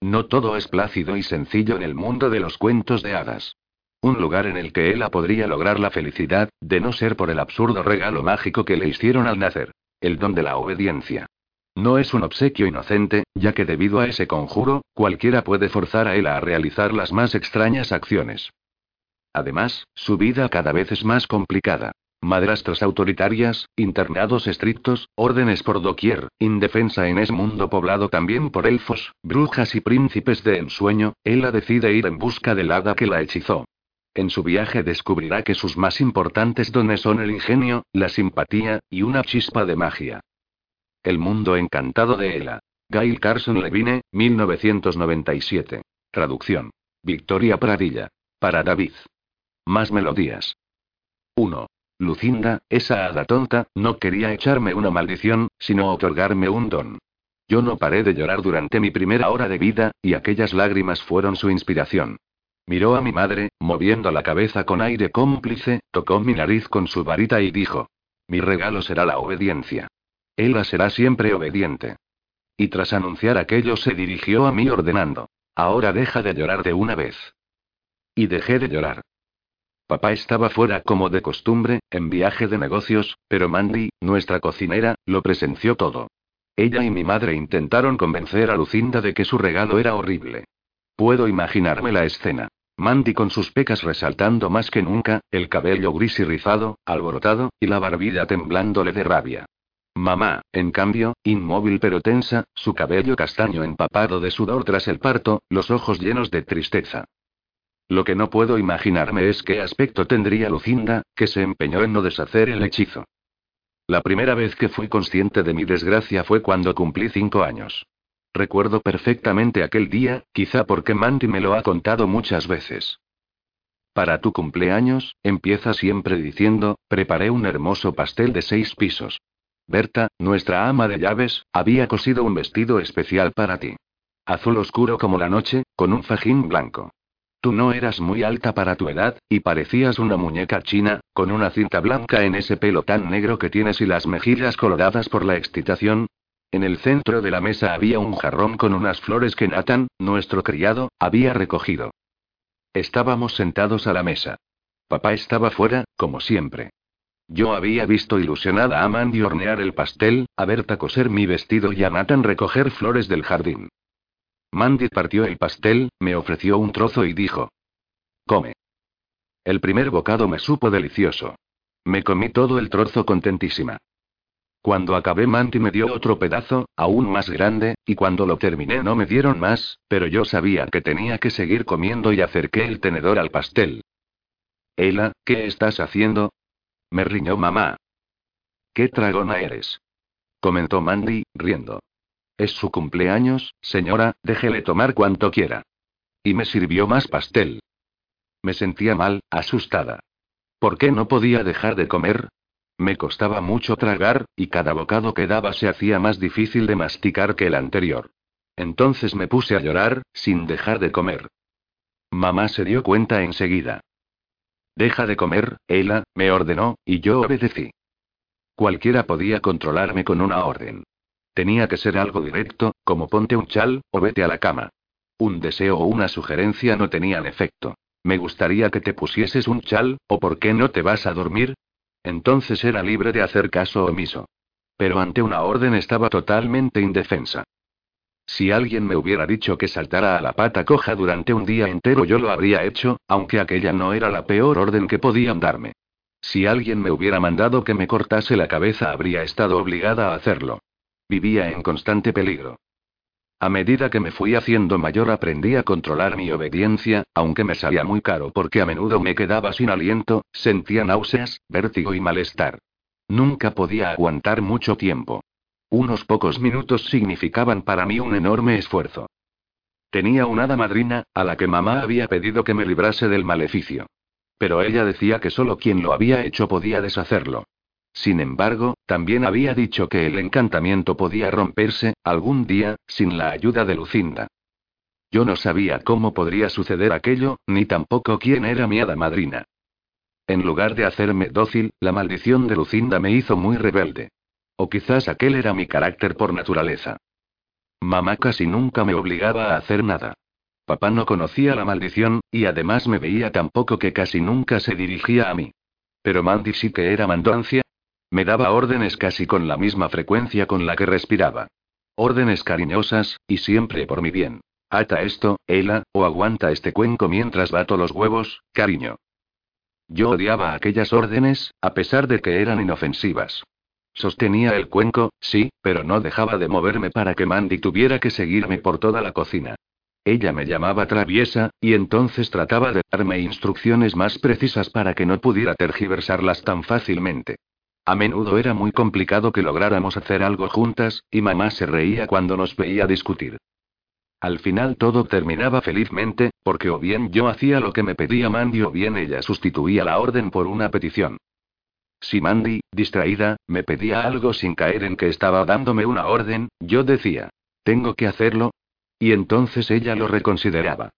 No todo es plácido y sencillo en el mundo de los cuentos de hadas. Un lugar en el que ella podría lograr la felicidad, de no ser por el absurdo regalo mágico que le hicieron al nacer. El don de la obediencia. No es un obsequio inocente, ya que debido a ese conjuro, cualquiera puede forzar a él a realizar las más extrañas acciones. Además, su vida cada vez es más complicada. Madrastras autoritarias, internados estrictos, órdenes por doquier, indefensa en ese mundo poblado también por elfos, brujas y príncipes de ensueño, ella decide ir en busca del hada que la hechizó. En su viaje descubrirá que sus más importantes dones son el ingenio, la simpatía, y una chispa de magia. El mundo encantado de Ella. Gail Carson Levine, 1997. Traducción. Victoria Pradilla. Para David. Más melodías. 1. Lucinda, esa hada tonta, no quería echarme una maldición, sino otorgarme un don. Yo no paré de llorar durante mi primera hora de vida, y aquellas lágrimas fueron su inspiración. Miró a mi madre, moviendo la cabeza con aire cómplice, tocó mi nariz con su varita y dijo. Mi regalo será la obediencia. Ella será siempre obediente. Y tras anunciar aquello se dirigió a mí ordenando. Ahora deja de llorar de una vez. Y dejé de llorar. Papá estaba fuera como de costumbre, en viaje de negocios, pero Mandy, nuestra cocinera, lo presenció todo. Ella y mi madre intentaron convencer a Lucinda de que su regalo era horrible. Puedo imaginarme la escena. Mandy con sus pecas resaltando más que nunca, el cabello gris y rizado, alborotado, y la barbilla temblándole de rabia. Mamá, en cambio, inmóvil pero tensa, su cabello castaño empapado de sudor tras el parto, los ojos llenos de tristeza. Lo que no puedo imaginarme es qué aspecto tendría Lucinda, que se empeñó en no deshacer el hechizo. La primera vez que fui consciente de mi desgracia fue cuando cumplí cinco años. Recuerdo perfectamente aquel día, quizá porque Mandy me lo ha contado muchas veces. Para tu cumpleaños, empieza siempre diciendo, preparé un hermoso pastel de seis pisos. Berta, nuestra ama de llaves, había cosido un vestido especial para ti. Azul oscuro como la noche, con un fajín blanco. Tú no eras muy alta para tu edad, y parecías una muñeca china, con una cinta blanca en ese pelo tan negro que tienes y las mejillas coloradas por la excitación. En el centro de la mesa había un jarrón con unas flores que Nathan, nuestro criado, había recogido. Estábamos sentados a la mesa. Papá estaba fuera, como siempre. Yo había visto ilusionada a Mandy hornear el pastel, a Berta coser mi vestido y a Nathan recoger flores del jardín. Mandy partió el pastel, me ofreció un trozo y dijo. Come. El primer bocado me supo delicioso. Me comí todo el trozo contentísima. Cuando acabé Mandy me dio otro pedazo, aún más grande, y cuando lo terminé no me dieron más, pero yo sabía que tenía que seguir comiendo y acerqué el tenedor al pastel. Ela, ¿qué estás haciendo? Me riñó mamá. ¿Qué tragona eres? comentó Mandy, riendo. Es su cumpleaños, señora, déjele tomar cuanto quiera. Y me sirvió más pastel. Me sentía mal, asustada. ¿Por qué no podía dejar de comer? Me costaba mucho tragar, y cada bocado que daba se hacía más difícil de masticar que el anterior. Entonces me puse a llorar, sin dejar de comer. Mamá se dio cuenta enseguida. Deja de comer, Ella, me ordenó, y yo obedecí. Cualquiera podía controlarme con una orden. Tenía que ser algo directo, como ponte un chal, o vete a la cama. Un deseo o una sugerencia no tenían efecto. Me gustaría que te pusieses un chal, o por qué no te vas a dormir. Entonces era libre de hacer caso omiso. Pero ante una orden estaba totalmente indefensa. Si alguien me hubiera dicho que saltara a la pata coja durante un día entero yo lo habría hecho, aunque aquella no era la peor orden que podían darme. Si alguien me hubiera mandado que me cortase la cabeza habría estado obligada a hacerlo. Vivía en constante peligro. A medida que me fui haciendo mayor aprendí a controlar mi obediencia, aunque me salía muy caro porque a menudo me quedaba sin aliento, sentía náuseas, vértigo y malestar. Nunca podía aguantar mucho tiempo. Unos pocos minutos significaban para mí un enorme esfuerzo. Tenía una hada madrina, a la que mamá había pedido que me librase del maleficio. Pero ella decía que solo quien lo había hecho podía deshacerlo. Sin embargo, también había dicho que el encantamiento podía romperse, algún día, sin la ayuda de Lucinda. Yo no sabía cómo podría suceder aquello, ni tampoco quién era mi hada madrina. En lugar de hacerme dócil, la maldición de Lucinda me hizo muy rebelde. O quizás aquel era mi carácter por naturaleza. Mamá casi nunca me obligaba a hacer nada. Papá no conocía la maldición, y además me veía tan poco que casi nunca se dirigía a mí. Pero Mandy sí que era mandoncia. Me daba órdenes casi con la misma frecuencia con la que respiraba. Órdenes cariñosas, y siempre por mi bien. Ata esto, Ela, o aguanta este cuenco mientras bato los huevos, cariño. Yo odiaba aquellas órdenes, a pesar de que eran inofensivas. Sostenía el cuenco, sí, pero no dejaba de moverme para que Mandy tuviera que seguirme por toda la cocina. Ella me llamaba traviesa, y entonces trataba de darme instrucciones más precisas para que no pudiera tergiversarlas tan fácilmente. A menudo era muy complicado que lográramos hacer algo juntas, y mamá se reía cuando nos veía discutir. Al final todo terminaba felizmente, porque o bien yo hacía lo que me pedía Mandy o bien ella sustituía la orden por una petición. Si Mandy, distraída, me pedía algo sin caer en que estaba dándome una orden, yo decía, ¿tengo que hacerlo? Y entonces ella lo reconsideraba.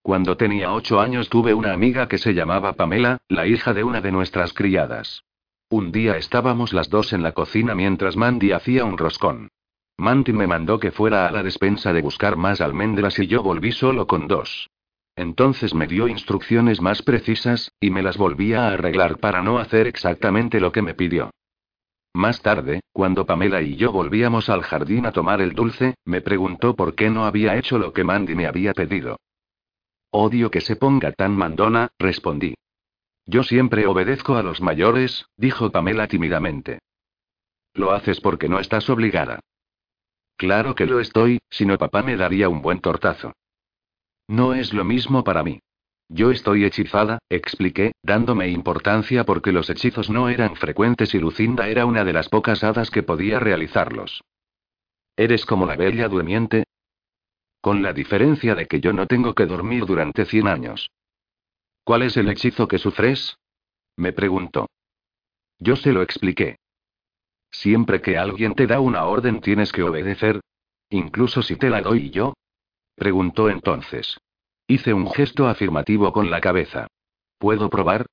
Cuando tenía ocho años tuve una amiga que se llamaba Pamela, la hija de una de nuestras criadas. Un día estábamos las dos en la cocina mientras Mandy hacía un roscón. Mandy me mandó que fuera a la despensa de buscar más almendras y yo volví solo con dos. Entonces me dio instrucciones más precisas, y me las volvía a arreglar para no hacer exactamente lo que me pidió. Más tarde, cuando Pamela y yo volvíamos al jardín a tomar el dulce, me preguntó por qué no había hecho lo que Mandy me había pedido. Odio que se ponga tan mandona, respondí. Yo siempre obedezco a los mayores, dijo Pamela tímidamente. Lo haces porque no estás obligada. Claro que lo estoy, si no papá me daría un buen tortazo. No es lo mismo para mí. Yo estoy hechizada, expliqué, dándome importancia porque los hechizos no eran frecuentes y Lucinda era una de las pocas hadas que podía realizarlos. ¿Eres como la bella durmiente? Con la diferencia de que yo no tengo que dormir durante cien años. ¿Cuál es el hechizo que sufres? Me preguntó. Yo se lo expliqué. Siempre que alguien te da una orden tienes que obedecer. Incluso si te la doy yo. Preguntó entonces. Hice un gesto afirmativo con la cabeza. ¿Puedo probar?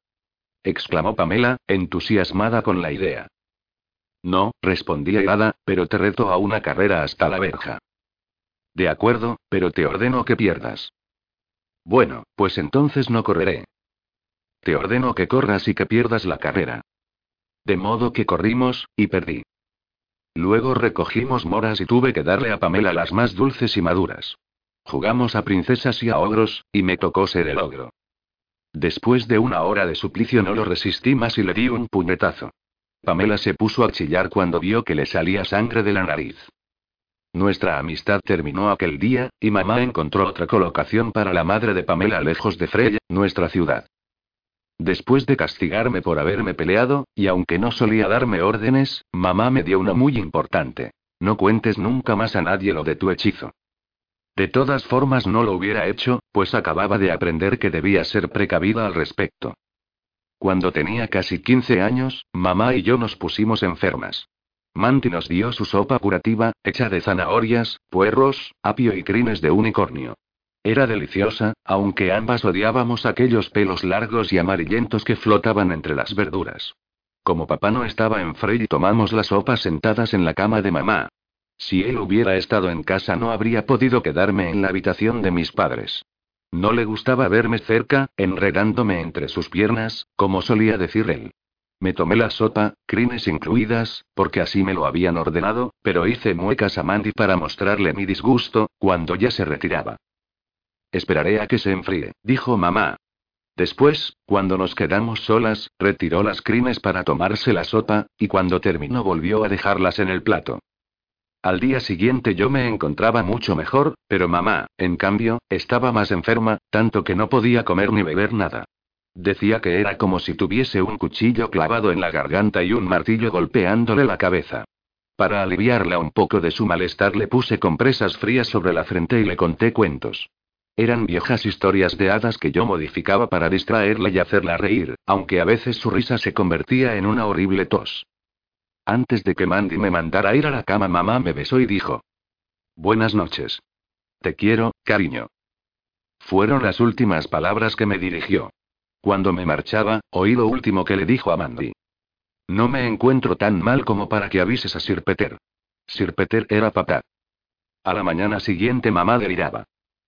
exclamó Pamela, entusiasmada con la idea. No, respondí helada, pero te reto a una carrera hasta la verja. De acuerdo, pero te ordeno que pierdas. Bueno, pues entonces no correré. Te ordeno que corras y que pierdas la carrera. De modo que corrimos, y perdí. Luego recogimos moras y tuve que darle a Pamela las más dulces y maduras. Jugamos a princesas y a ogros, y me tocó ser el ogro. Después de una hora de suplicio no lo resistí más y le di un puñetazo. Pamela se puso a chillar cuando vio que le salía sangre de la nariz. Nuestra amistad terminó aquel día, y mamá encontró otra colocación para la madre de Pamela lejos de Freya, nuestra ciudad. Después de castigarme por haberme peleado, y aunque no solía darme órdenes, mamá me dio una muy importante. No cuentes nunca más a nadie lo de tu hechizo. De todas formas no lo hubiera hecho, pues acababa de aprender que debía ser precavida al respecto. Cuando tenía casi 15 años, mamá y yo nos pusimos enfermas. Manti nos dio su sopa curativa, hecha de zanahorias, puerros, apio y crines de unicornio. Era deliciosa, aunque ambas odiábamos aquellos pelos largos y amarillentos que flotaban entre las verduras. Como papá no estaba en Frey, tomamos la sopa sentadas en la cama de mamá. Si él hubiera estado en casa no habría podido quedarme en la habitación de mis padres. No le gustaba verme cerca, enredándome entre sus piernas, como solía decir él. Me tomé la sopa, crines incluidas, porque así me lo habían ordenado, pero hice muecas a Mandy para mostrarle mi disgusto, cuando ya se retiraba. Esperaré a que se enfríe, dijo mamá. Después, cuando nos quedamos solas, retiró las crines para tomarse la sopa, y cuando terminó volvió a dejarlas en el plato. Al día siguiente yo me encontraba mucho mejor, pero mamá, en cambio, estaba más enferma, tanto que no podía comer ni beber nada. Decía que era como si tuviese un cuchillo clavado en la garganta y un martillo golpeándole la cabeza. Para aliviarla un poco de su malestar le puse compresas frías sobre la frente y le conté cuentos. Eran viejas historias de hadas que yo modificaba para distraerla y hacerla reír, aunque a veces su risa se convertía en una horrible tos. Antes de que Mandy me mandara ir a la cama, mamá me besó y dijo: Buenas noches. Te quiero, cariño. Fueron las últimas palabras que me dirigió. Cuando me marchaba, oí lo último que le dijo a Mandy. No me encuentro tan mal como para que avises a Sir Peter. Sir Peter era papá. A la mañana siguiente mamá deliraba.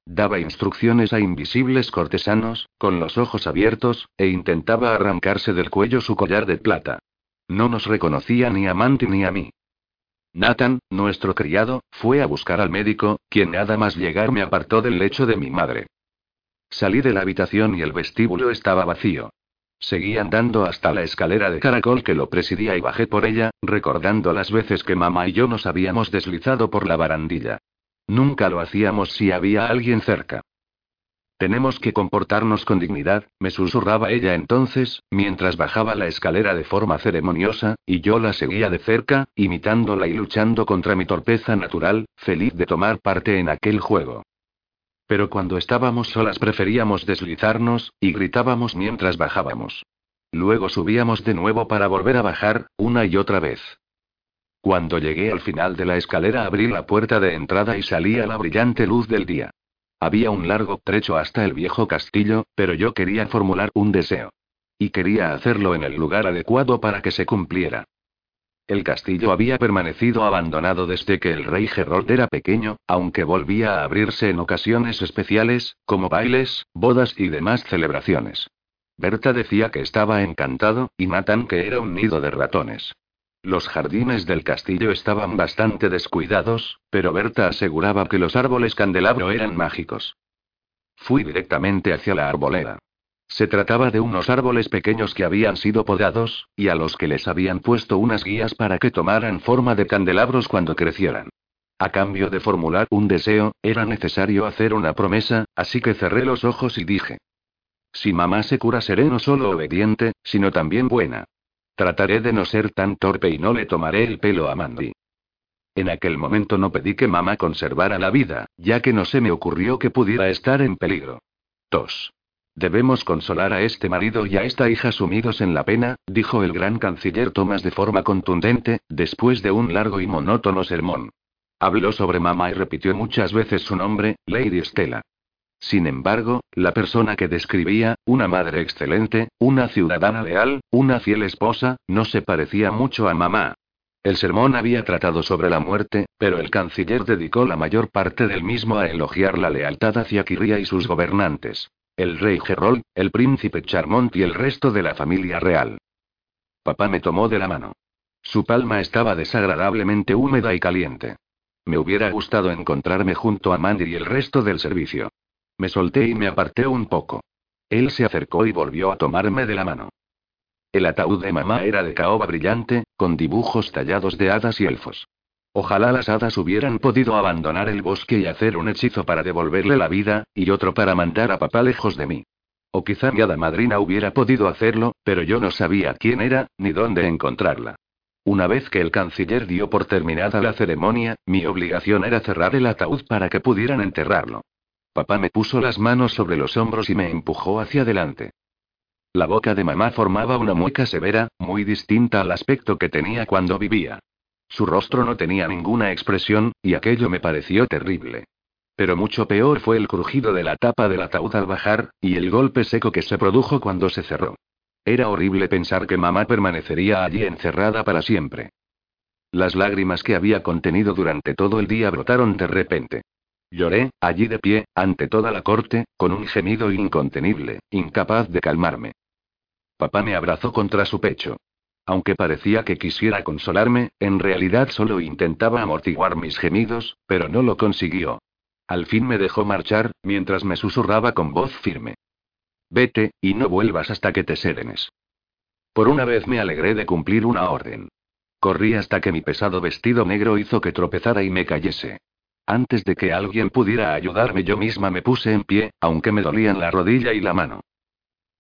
Daba instrucciones a invisibles cortesanos, con los ojos abiertos, e intentaba arrancarse del cuello su collar de plata. No nos reconocía ni a Mandy ni a mí. Nathan, nuestro criado, fue a buscar al médico, quien nada más llegar me apartó del lecho de mi madre. Salí de la habitación y el vestíbulo estaba vacío. Seguí andando hasta la escalera de caracol que lo presidía y bajé por ella, recordando las veces que mamá y yo nos habíamos deslizado por la barandilla. Nunca lo hacíamos si había alguien cerca. Tenemos que comportarnos con dignidad, me susurraba ella entonces, mientras bajaba la escalera de forma ceremoniosa, y yo la seguía de cerca, imitándola y luchando contra mi torpeza natural, feliz de tomar parte en aquel juego. Pero cuando estábamos solas preferíamos deslizarnos, y gritábamos mientras bajábamos. Luego subíamos de nuevo para volver a bajar, una y otra vez. Cuando llegué al final de la escalera abrí la puerta de entrada y salí a la brillante luz del día. Había un largo trecho hasta el viejo castillo, pero yo quería formular un deseo. Y quería hacerlo en el lugar adecuado para que se cumpliera. El castillo había permanecido abandonado desde que el rey Gerold era pequeño, aunque volvía a abrirse en ocasiones especiales, como bailes, bodas y demás celebraciones. Berta decía que estaba encantado, y Nathan que era un nido de ratones. Los jardines del castillo estaban bastante descuidados, pero Berta aseguraba que los árboles candelabro eran mágicos. Fui directamente hacia la arboleda. Se trataba de unos árboles pequeños que habían sido podados, y a los que les habían puesto unas guías para que tomaran forma de candelabros cuando crecieran. A cambio de formular un deseo, era necesario hacer una promesa, así que cerré los ojos y dije. Si mamá se cura seré no solo obediente, sino también buena. Trataré de no ser tan torpe y no le tomaré el pelo a Mandy. En aquel momento no pedí que mamá conservara la vida, ya que no se me ocurrió que pudiera estar en peligro. Tos. Debemos consolar a este marido y a esta hija sumidos en la pena, dijo el gran canciller Thomas de forma contundente, después de un largo y monótono sermón. Habló sobre mamá y repitió muchas veces su nombre, Lady Stella. Sin embargo, la persona que describía, una madre excelente, una ciudadana leal, una fiel esposa, no se parecía mucho a mamá. El sermón había tratado sobre la muerte, pero el canciller dedicó la mayor parte del mismo a elogiar la lealtad hacia Kiria y sus gobernantes. El rey Gerold, el príncipe Charmont y el resto de la familia real. Papá me tomó de la mano. Su palma estaba desagradablemente húmeda y caliente. Me hubiera gustado encontrarme junto a Mandy y el resto del servicio. Me solté y me aparté un poco. Él se acercó y volvió a tomarme de la mano. El ataúd de mamá era de caoba brillante, con dibujos tallados de hadas y elfos. Ojalá las hadas hubieran podido abandonar el bosque y hacer un hechizo para devolverle la vida, y otro para mandar a papá lejos de mí. O quizá mi hada madrina hubiera podido hacerlo, pero yo no sabía quién era, ni dónde encontrarla. Una vez que el canciller dio por terminada la ceremonia, mi obligación era cerrar el ataúd para que pudieran enterrarlo. Papá me puso las manos sobre los hombros y me empujó hacia adelante. La boca de mamá formaba una mueca severa, muy distinta al aspecto que tenía cuando vivía. Su rostro no tenía ninguna expresión, y aquello me pareció terrible. Pero mucho peor fue el crujido de la tapa del ataúd al bajar, y el golpe seco que se produjo cuando se cerró. Era horrible pensar que mamá permanecería allí encerrada para siempre. Las lágrimas que había contenido durante todo el día brotaron de repente. Lloré, allí de pie, ante toda la corte, con un gemido incontenible, incapaz de calmarme. Papá me abrazó contra su pecho. Aunque parecía que quisiera consolarme, en realidad solo intentaba amortiguar mis gemidos, pero no lo consiguió. Al fin me dejó marchar, mientras me susurraba con voz firme. Vete, y no vuelvas hasta que te serenes. Por una vez me alegré de cumplir una orden. Corrí hasta que mi pesado vestido negro hizo que tropezara y me cayese. Antes de que alguien pudiera ayudarme yo misma me puse en pie, aunque me dolían la rodilla y la mano.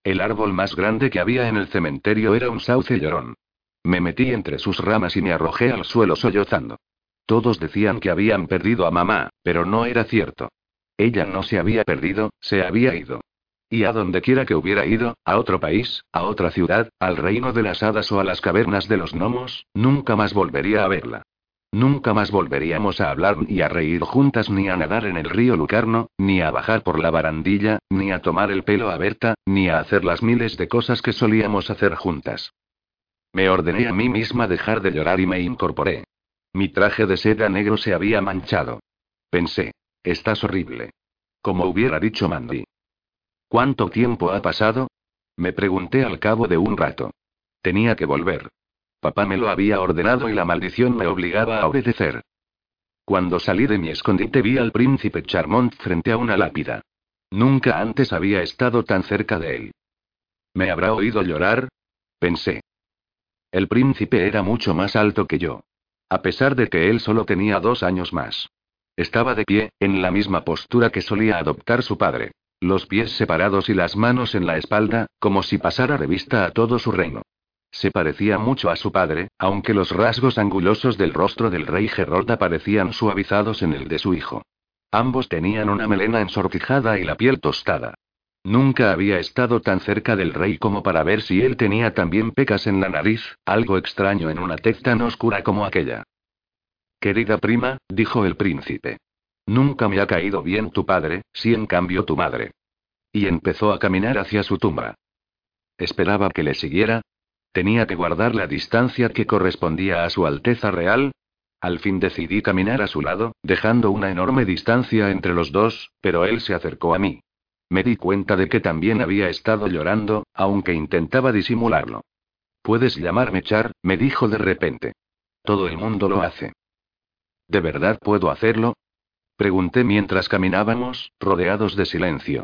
El árbol más grande que había en el cementerio era un sauce llorón. Me metí entre sus ramas y me arrojé al suelo sollozando. Todos decían que habían perdido a mamá, pero no era cierto. Ella no se había perdido, se había ido. Y a donde quiera que hubiera ido, a otro país, a otra ciudad, al reino de las hadas o a las cavernas de los gnomos, nunca más volvería a verla. Nunca más volveríamos a hablar ni a reír juntas ni a nadar en el río Lucarno, ni a bajar por la barandilla, ni a tomar el pelo a Berta, ni a hacer las miles de cosas que solíamos hacer juntas. Me ordené a mí misma dejar de llorar y me incorporé. Mi traje de seda negro se había manchado. Pensé, estás horrible. Como hubiera dicho Mandy. ¿Cuánto tiempo ha pasado? Me pregunté al cabo de un rato. Tenía que volver. Papá me lo había ordenado y la maldición me obligaba a obedecer. Cuando salí de mi escondite vi al príncipe Charmont frente a una lápida. Nunca antes había estado tan cerca de él. ¿Me habrá oído llorar? Pensé. El príncipe era mucho más alto que yo. A pesar de que él solo tenía dos años más. Estaba de pie, en la misma postura que solía adoptar su padre los pies separados y las manos en la espalda, como si pasara revista a todo su reino. Se parecía mucho a su padre, aunque los rasgos angulosos del rostro del rey Gerolda parecían suavizados en el de su hijo. Ambos tenían una melena ensortijada y la piel tostada. Nunca había estado tan cerca del rey como para ver si él tenía también pecas en la nariz, algo extraño en una tez tan oscura como aquella. Querida prima, dijo el príncipe. Nunca me ha caído bien tu padre, si en cambio tu madre. Y empezó a caminar hacia su tumba. Esperaba que le siguiera. Tenía que guardar la distancia que correspondía a su Alteza Real. Al fin decidí caminar a su lado, dejando una enorme distancia entre los dos, pero él se acercó a mí. Me di cuenta de que también había estado llorando, aunque intentaba disimularlo. Puedes llamarme Char, me dijo de repente. Todo el mundo lo hace. ¿De verdad puedo hacerlo? Pregunté mientras caminábamos, rodeados de silencio.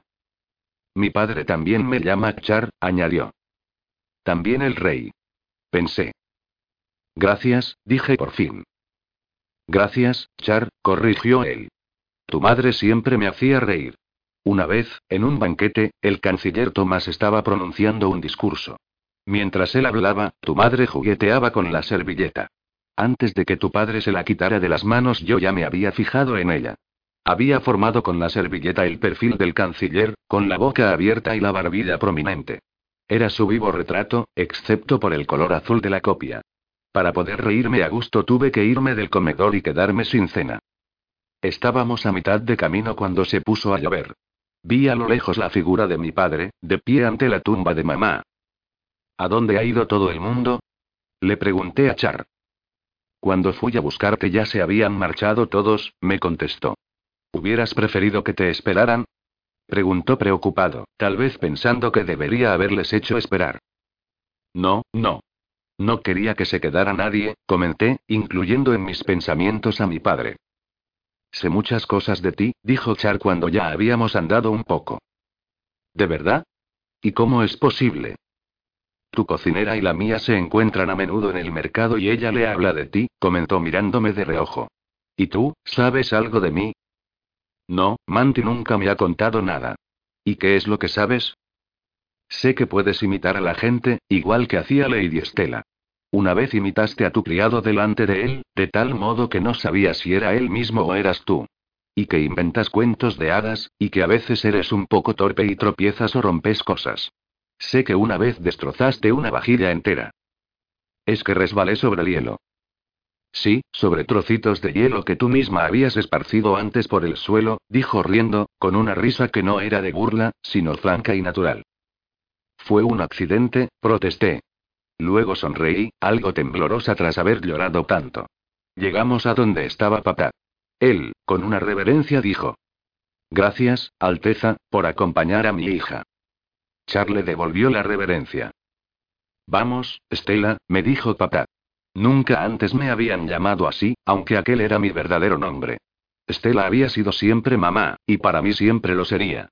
Mi padre también me llama Char, añadió. También el rey. Pensé. Gracias, dije por fin. Gracias, Char, corrigió él. Tu madre siempre me hacía reír. Una vez, en un banquete, el canciller Tomás estaba pronunciando un discurso. Mientras él hablaba, tu madre jugueteaba con la servilleta. Antes de que tu padre se la quitara de las manos yo ya me había fijado en ella. Había formado con la servilleta el perfil del canciller, con la boca abierta y la barbilla prominente. Era su vivo retrato, excepto por el color azul de la copia. Para poder reírme a gusto tuve que irme del comedor y quedarme sin cena. Estábamos a mitad de camino cuando se puso a llover. Vi a lo lejos la figura de mi padre, de pie ante la tumba de mamá. ¿A dónde ha ido todo el mundo? Le pregunté a Char. Cuando fui a buscarte ya se habían marchado todos, me contestó. ¿Hubieras preferido que te esperaran? Preguntó preocupado, tal vez pensando que debería haberles hecho esperar. No, no. No quería que se quedara nadie, comenté, incluyendo en mis pensamientos a mi padre. Sé muchas cosas de ti, dijo Char cuando ya habíamos andado un poco. ¿De verdad? ¿Y cómo es posible? Tu cocinera y la mía se encuentran a menudo en el mercado y ella le habla de ti, comentó mirándome de reojo. ¿Y tú, sabes algo de mí? No, Manti nunca me ha contado nada. ¿Y qué es lo que sabes? Sé que puedes imitar a la gente, igual que hacía Lady Estela. Una vez imitaste a tu criado delante de él, de tal modo que no sabías si era él mismo o eras tú. Y que inventas cuentos de hadas, y que a veces eres un poco torpe y tropiezas o rompes cosas. Sé que una vez destrozaste una vajilla entera. Es que resbalé sobre el hielo. Sí, sobre trocitos de hielo que tú misma habías esparcido antes por el suelo, dijo riendo, con una risa que no era de burla, sino franca y natural. Fue un accidente, protesté. Luego sonreí, algo temblorosa tras haber llorado tanto. Llegamos a donde estaba papá. Él, con una reverencia, dijo. Gracias, Alteza, por acompañar a mi hija. Charle devolvió la reverencia. Vamos, Estela, me dijo papá. Nunca antes me habían llamado así, aunque aquel era mi verdadero nombre. Estela había sido siempre mamá, y para mí siempre lo sería.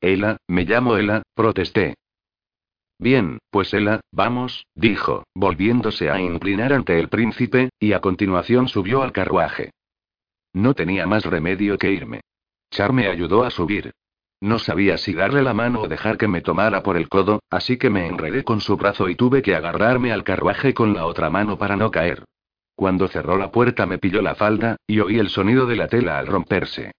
Ela, me llamo Ela, protesté. Bien, pues Ela, vamos, dijo, volviéndose a inclinar ante el príncipe, y a continuación subió al carruaje. No tenía más remedio que irme. Char me ayudó a subir. No sabía si darle la mano o dejar que me tomara por el codo, así que me enredé con su brazo y tuve que agarrarme al carruaje con la otra mano para no caer. Cuando cerró la puerta me pilló la falda, y oí el sonido de la tela al romperse.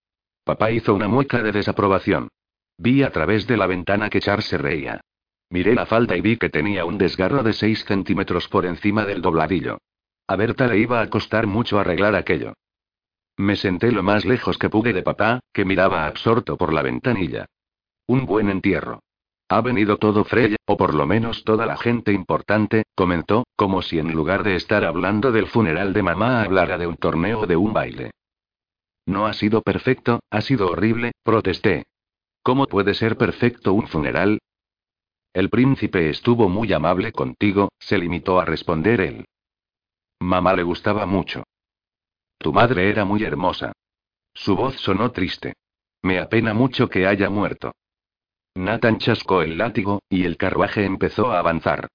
Papá hizo una mueca de desaprobación. Vi a través de la ventana que Charles se reía. Miré la falda y vi que tenía un desgarro de 6 centímetros por encima del dobladillo. A Berta le iba a costar mucho arreglar aquello. Me senté lo más lejos que pude de papá, que miraba absorto por la ventanilla. Un buen entierro. Ha venido todo Frey, o por lo menos toda la gente importante, comentó, como si en lugar de estar hablando del funeral de mamá hablara de un torneo o de un baile. No ha sido perfecto, ha sido horrible, protesté. ¿Cómo puede ser perfecto un funeral? El príncipe estuvo muy amable contigo, se limitó a responder él. Mamá le gustaba mucho. Tu madre era muy hermosa. Su voz sonó triste. Me apena mucho que haya muerto. Nathan chascó el látigo, y el carruaje empezó a avanzar.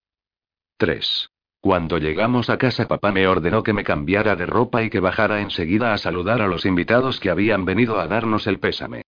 3. Cuando llegamos a casa papá me ordenó que me cambiara de ropa y que bajara enseguida a saludar a los invitados que habían venido a darnos el pésame.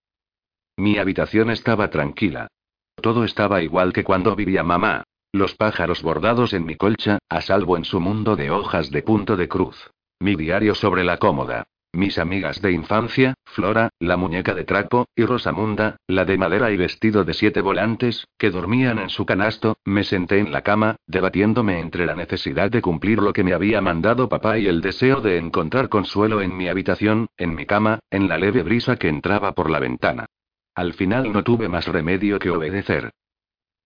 Mi habitación estaba tranquila. Todo estaba igual que cuando vivía mamá. Los pájaros bordados en mi colcha, a salvo en su mundo de hojas de punto de cruz. Mi diario sobre la cómoda. Mis amigas de infancia, Flora, la muñeca de trapo, y Rosamunda, la de madera y vestido de siete volantes, que dormían en su canasto, me senté en la cama, debatiéndome entre la necesidad de cumplir lo que me había mandado papá y el deseo de encontrar consuelo en mi habitación, en mi cama, en la leve brisa que entraba por la ventana. Al final no tuve más remedio que obedecer.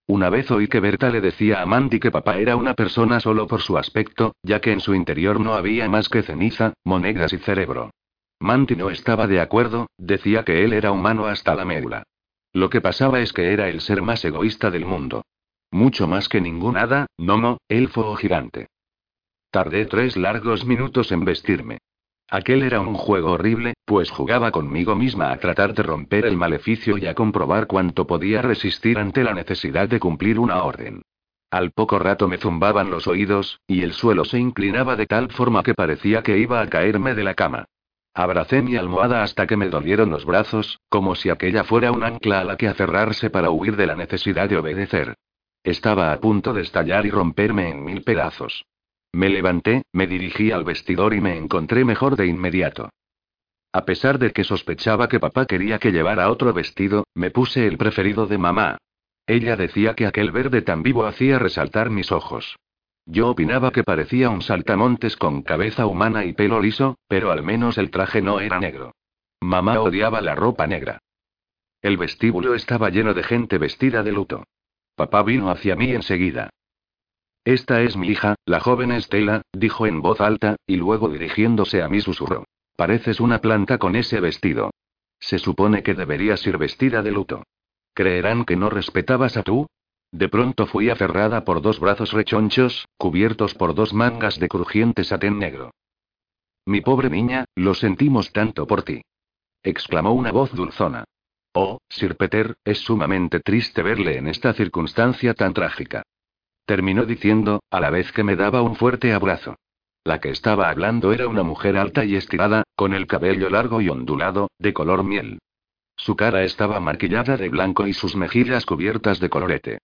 Una vez oí que Berta le decía a Mandy que papá era una persona solo por su aspecto, ya que en su interior no había más que ceniza, monedas y cerebro. Mandy no estaba de acuerdo, decía que él era humano hasta la médula. Lo que pasaba es que era el ser más egoísta del mundo. Mucho más que ningún hada, gnomo, elfo o gigante. Tardé tres largos minutos en vestirme. Aquel era un juego horrible, pues jugaba conmigo misma a tratar de romper el maleficio y a comprobar cuánto podía resistir ante la necesidad de cumplir una orden. Al poco rato me zumbaban los oídos, y el suelo se inclinaba de tal forma que parecía que iba a caerme de la cama. Abracé mi almohada hasta que me dolieron los brazos, como si aquella fuera un ancla a la que aferrarse para huir de la necesidad de obedecer. Estaba a punto de estallar y romperme en mil pedazos. Me levanté, me dirigí al vestidor y me encontré mejor de inmediato. A pesar de que sospechaba que papá quería que llevara otro vestido, me puse el preferido de mamá. Ella decía que aquel verde tan vivo hacía resaltar mis ojos. Yo opinaba que parecía un saltamontes con cabeza humana y pelo liso, pero al menos el traje no era negro. Mamá odiaba la ropa negra. El vestíbulo estaba lleno de gente vestida de luto. Papá vino hacia mí enseguida. Esta es mi hija, la joven Estela, dijo en voz alta, y luego dirigiéndose a mí susurró. Pareces una planta con ese vestido. Se supone que deberías ir vestida de luto. ¿Creerán que no respetabas a tú? De pronto fui aferrada por dos brazos rechonchos, cubiertos por dos mangas de crujiente satén negro. Mi pobre niña, lo sentimos tanto por ti. exclamó una voz dulzona. Oh, Sir Peter, es sumamente triste verle en esta circunstancia tan trágica terminó diciendo, a la vez que me daba un fuerte abrazo. La que estaba hablando era una mujer alta y estirada, con el cabello largo y ondulado, de color miel. Su cara estaba maquillada de blanco y sus mejillas cubiertas de colorete.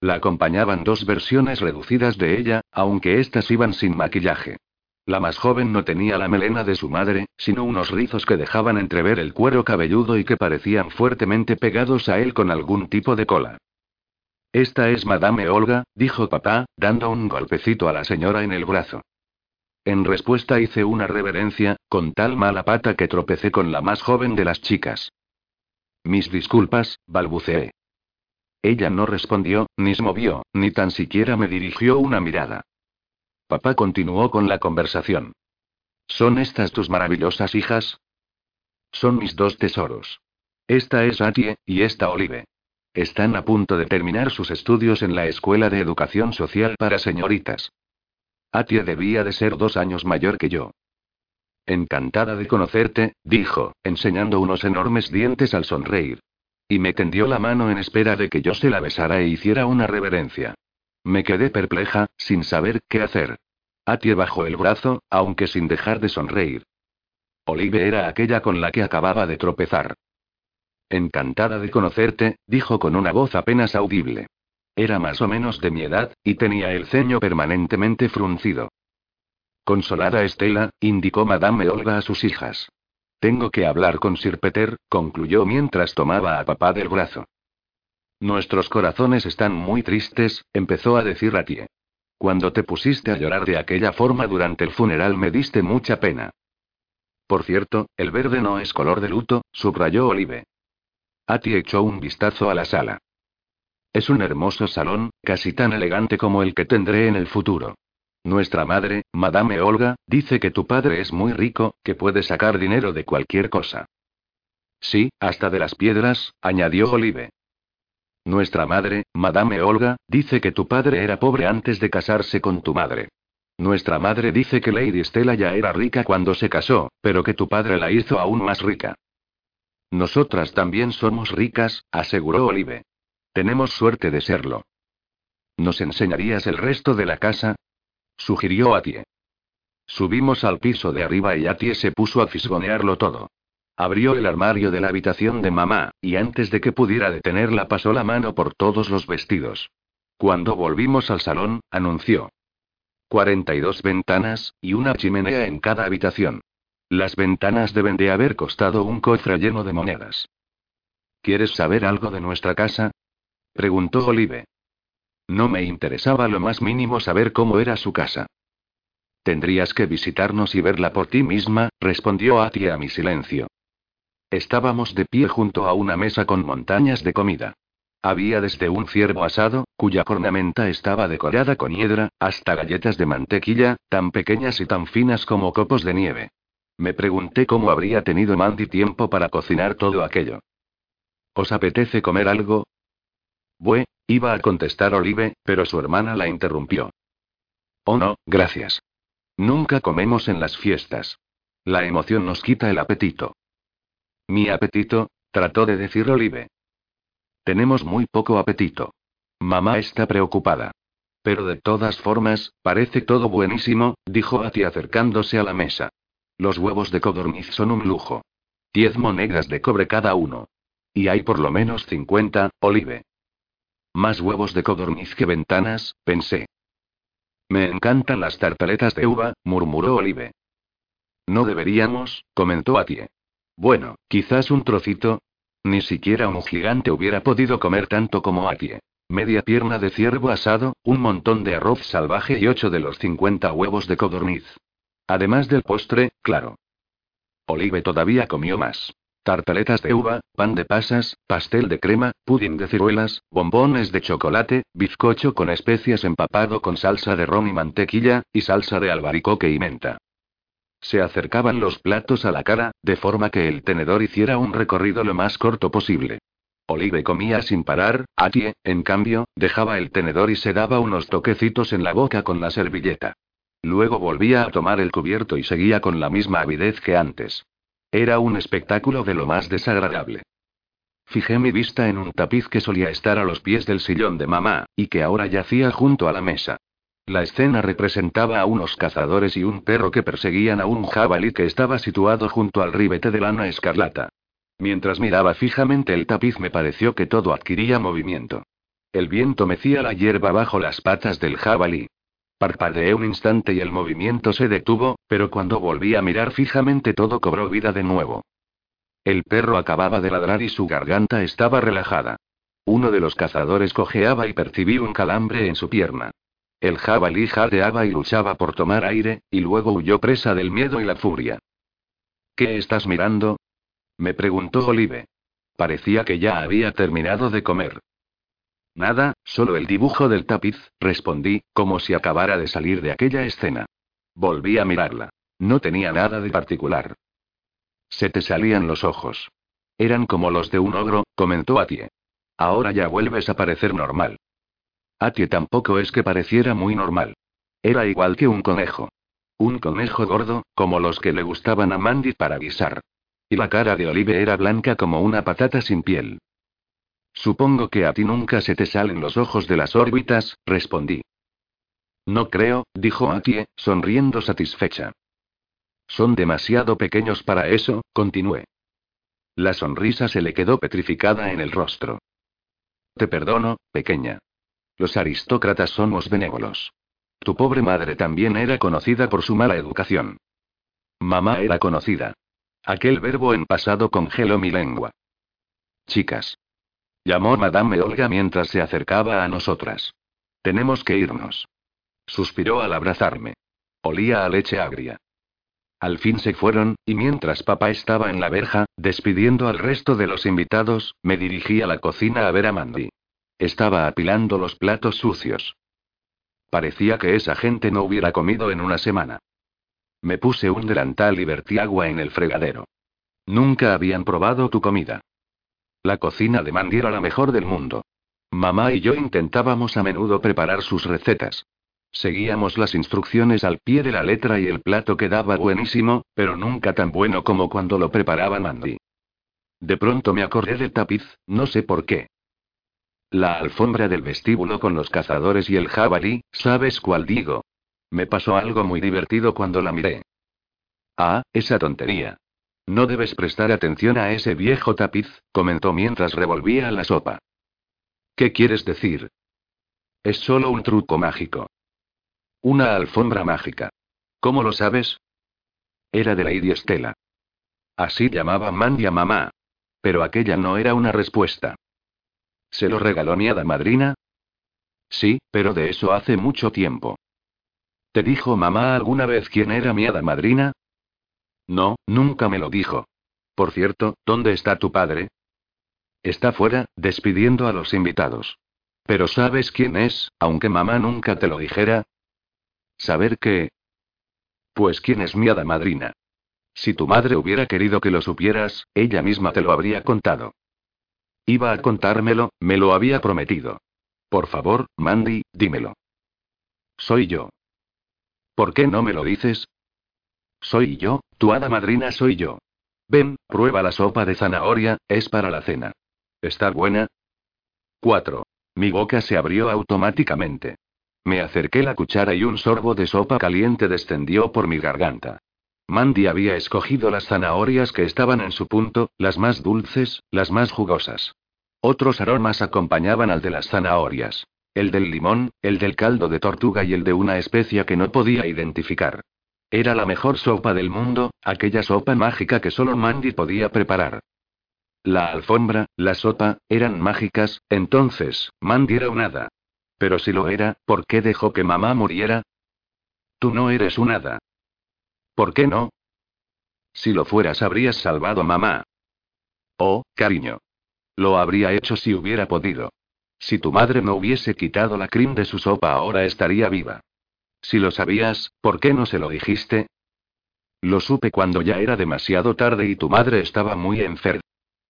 La acompañaban dos versiones reducidas de ella, aunque éstas iban sin maquillaje. La más joven no tenía la melena de su madre, sino unos rizos que dejaban entrever el cuero cabelludo y que parecían fuertemente pegados a él con algún tipo de cola. Esta es Madame Olga, dijo papá, dando un golpecito a la señora en el brazo. En respuesta hice una reverencia, con tal mala pata que tropecé con la más joven de las chicas. Mis disculpas, balbuceé. Ella no respondió, ni se movió, ni tan siquiera me dirigió una mirada. Papá continuó con la conversación. ¿Son estas tus maravillosas hijas? Son mis dos tesoros. Esta es Atie, y esta Olive. Están a punto de terminar sus estudios en la Escuela de Educación Social para Señoritas. Atia debía de ser dos años mayor que yo. Encantada de conocerte, dijo, enseñando unos enormes dientes al sonreír. Y me tendió la mano en espera de que yo se la besara e hiciera una reverencia. Me quedé perpleja, sin saber qué hacer. Atie bajó el brazo, aunque sin dejar de sonreír. Olive era aquella con la que acababa de tropezar. Encantada de conocerte, dijo con una voz apenas audible. Era más o menos de mi edad, y tenía el ceño permanentemente fruncido. Consolada Estela, indicó Madame Olga a sus hijas. Tengo que hablar con Sir Peter, concluyó mientras tomaba a papá del brazo. Nuestros corazones están muy tristes, empezó a decir Atie. Cuando te pusiste a llorar de aquella forma durante el funeral me diste mucha pena. Por cierto, el verde no es color de luto, subrayó Olive. Atie echó un vistazo a la sala. Es un hermoso salón, casi tan elegante como el que tendré en el futuro. Nuestra madre, Madame Olga, dice que tu padre es muy rico, que puede sacar dinero de cualquier cosa. Sí, hasta de las piedras, añadió Olive. Nuestra madre, Madame Olga, dice que tu padre era pobre antes de casarse con tu madre. Nuestra madre dice que Lady Stella ya era rica cuando se casó, pero que tu padre la hizo aún más rica. Nosotras también somos ricas, aseguró Olive. Tenemos suerte de serlo. ¿Nos enseñarías el resto de la casa? Sugirió Atie. Subimos al piso de arriba y Atie se puso a fisgonearlo todo. Abrió el armario de la habitación de mamá, y antes de que pudiera detenerla pasó la mano por todos los vestidos. Cuando volvimos al salón, anunció. 42 ventanas, y una chimenea en cada habitación. Las ventanas deben de haber costado un cofre lleno de monedas. ¿Quieres saber algo de nuestra casa? preguntó Olive. No me interesaba lo más mínimo saber cómo era su casa. Tendrías que visitarnos y verla por ti misma, respondió Atia a mi silencio. Estábamos de pie junto a una mesa con montañas de comida. Había desde un ciervo asado, cuya cornamenta estaba decorada con hiedra, hasta galletas de mantequilla, tan pequeñas y tan finas como copos de nieve. Me pregunté cómo habría tenido Mandy tiempo para cocinar todo aquello. ¿Os apetece comer algo? Bue, iba a contestar Olive, pero su hermana la interrumpió. Oh no, gracias. Nunca comemos en las fiestas. La emoción nos quita el apetito. Mi apetito, trató de decir Olive. Tenemos muy poco apetito. Mamá está preocupada. Pero de todas formas, parece todo buenísimo, dijo Ati acercándose a la mesa. Los huevos de codorniz son un lujo. Diez monedas de cobre cada uno. Y hay por lo menos cincuenta, Olive. Más huevos de codorniz que ventanas, pensé. Me encantan las tartaletas de uva, murmuró Olive. No deberíamos, comentó Atie. Bueno, quizás un trocito. Ni siquiera un gigante hubiera podido comer tanto como Atie. Media pierna de ciervo asado, un montón de arroz salvaje y ocho de los cincuenta huevos de codorniz. Además del postre, claro. Olive todavía comió más. Tartaletas de uva, pan de pasas, pastel de crema, pudding de ciruelas, bombones de chocolate, bizcocho con especias empapado con salsa de ron y mantequilla, y salsa de albaricoque y menta. Se acercaban los platos a la cara, de forma que el tenedor hiciera un recorrido lo más corto posible. Olive comía sin parar, Atie, en cambio, dejaba el tenedor y se daba unos toquecitos en la boca con la servilleta. Luego volvía a tomar el cubierto y seguía con la misma avidez que antes. Era un espectáculo de lo más desagradable. Fijé mi vista en un tapiz que solía estar a los pies del sillón de mamá, y que ahora yacía junto a la mesa. La escena representaba a unos cazadores y un perro que perseguían a un jabalí que estaba situado junto al ribete de lana escarlata. Mientras miraba fijamente el tapiz me pareció que todo adquiría movimiento. El viento mecía la hierba bajo las patas del jabalí. Parpadeé un instante y el movimiento se detuvo, pero cuando volví a mirar fijamente todo cobró vida de nuevo. El perro acababa de ladrar y su garganta estaba relajada. Uno de los cazadores cojeaba y percibí un calambre en su pierna. El jabalí jadeaba y luchaba por tomar aire, y luego huyó presa del miedo y la furia. ¿Qué estás mirando? me preguntó Olive. Parecía que ya había terminado de comer. Nada, solo el dibujo del tapiz, respondí, como si acabara de salir de aquella escena. Volví a mirarla. No tenía nada de particular. Se te salían los ojos. Eran como los de un ogro, comentó Atie. Ahora ya vuelves a parecer normal. Atie tampoco es que pareciera muy normal. Era igual que un conejo. Un conejo gordo, como los que le gustaban a Mandy para guisar. Y la cara de Olive era blanca como una patata sin piel. Supongo que a ti nunca se te salen los ojos de las órbitas, respondí. No creo, dijo Atie, sonriendo satisfecha. Son demasiado pequeños para eso, continué. La sonrisa se le quedó petrificada en el rostro. Te perdono, pequeña. Los aristócratas somos benévolos. Tu pobre madre también era conocida por su mala educación. Mamá era conocida. Aquel verbo en pasado congeló mi lengua. Chicas. Llamó Madame Olga mientras se acercaba a nosotras. Tenemos que irnos. Suspiró al abrazarme. Olía a leche agria. Al fin se fueron, y mientras papá estaba en la verja, despidiendo al resto de los invitados, me dirigí a la cocina a ver a Mandy. Estaba apilando los platos sucios. Parecía que esa gente no hubiera comido en una semana. Me puse un delantal y vertí agua en el fregadero. Nunca habían probado tu comida. La cocina de Mandy era la mejor del mundo. Mamá y yo intentábamos a menudo preparar sus recetas. Seguíamos las instrucciones al pie de la letra y el plato quedaba buenísimo, pero nunca tan bueno como cuando lo preparaba Mandy. De pronto me acordé del tapiz, no sé por qué. La alfombra del vestíbulo con los cazadores y el jabalí, ¿sabes cuál digo? Me pasó algo muy divertido cuando la miré. Ah, esa tontería. No debes prestar atención a ese viejo tapiz, comentó mientras revolvía la sopa. ¿Qué quieres decir? Es solo un truco mágico. Una alfombra mágica. ¿Cómo lo sabes? Era de Lady Estela. Así llamaba Mandy a mamá. Pero aquella no era una respuesta. ¿Se lo regaló mi hada madrina? Sí, pero de eso hace mucho tiempo. ¿Te dijo mamá alguna vez quién era mi hada madrina? No, nunca me lo dijo. Por cierto, ¿dónde está tu padre? Está fuera, despidiendo a los invitados. Pero ¿sabes quién es, aunque mamá nunca te lo dijera? ¿Saber qué? Pues quién es mi hada madrina. Si tu madre hubiera querido que lo supieras, ella misma te lo habría contado. Iba a contármelo, me lo había prometido. Por favor, Mandy, dímelo. Soy yo. ¿Por qué no me lo dices? Soy yo, tu hada madrina soy yo. Ven, prueba la sopa de zanahoria, es para la cena. ¿Está buena? 4. Mi boca se abrió automáticamente. Me acerqué la cuchara y un sorbo de sopa caliente descendió por mi garganta. Mandy había escogido las zanahorias que estaban en su punto, las más dulces, las más jugosas. Otros aromas acompañaban al de las zanahorias. El del limón, el del caldo de tortuga y el de una especia que no podía identificar. Era la mejor sopa del mundo, aquella sopa mágica que solo Mandy podía preparar. La alfombra, la sopa, eran mágicas, entonces, Mandy era un hada. Pero si lo era, ¿por qué dejó que mamá muriera? Tú no eres un hada. ¿Por qué no? Si lo fueras, habrías salvado a mamá. Oh, cariño. Lo habría hecho si hubiera podido. Si tu madre no hubiese quitado la crin de su sopa, ahora estaría viva. Si lo sabías, ¿por qué no se lo dijiste? Lo supe cuando ya era demasiado tarde y tu madre estaba muy enferma.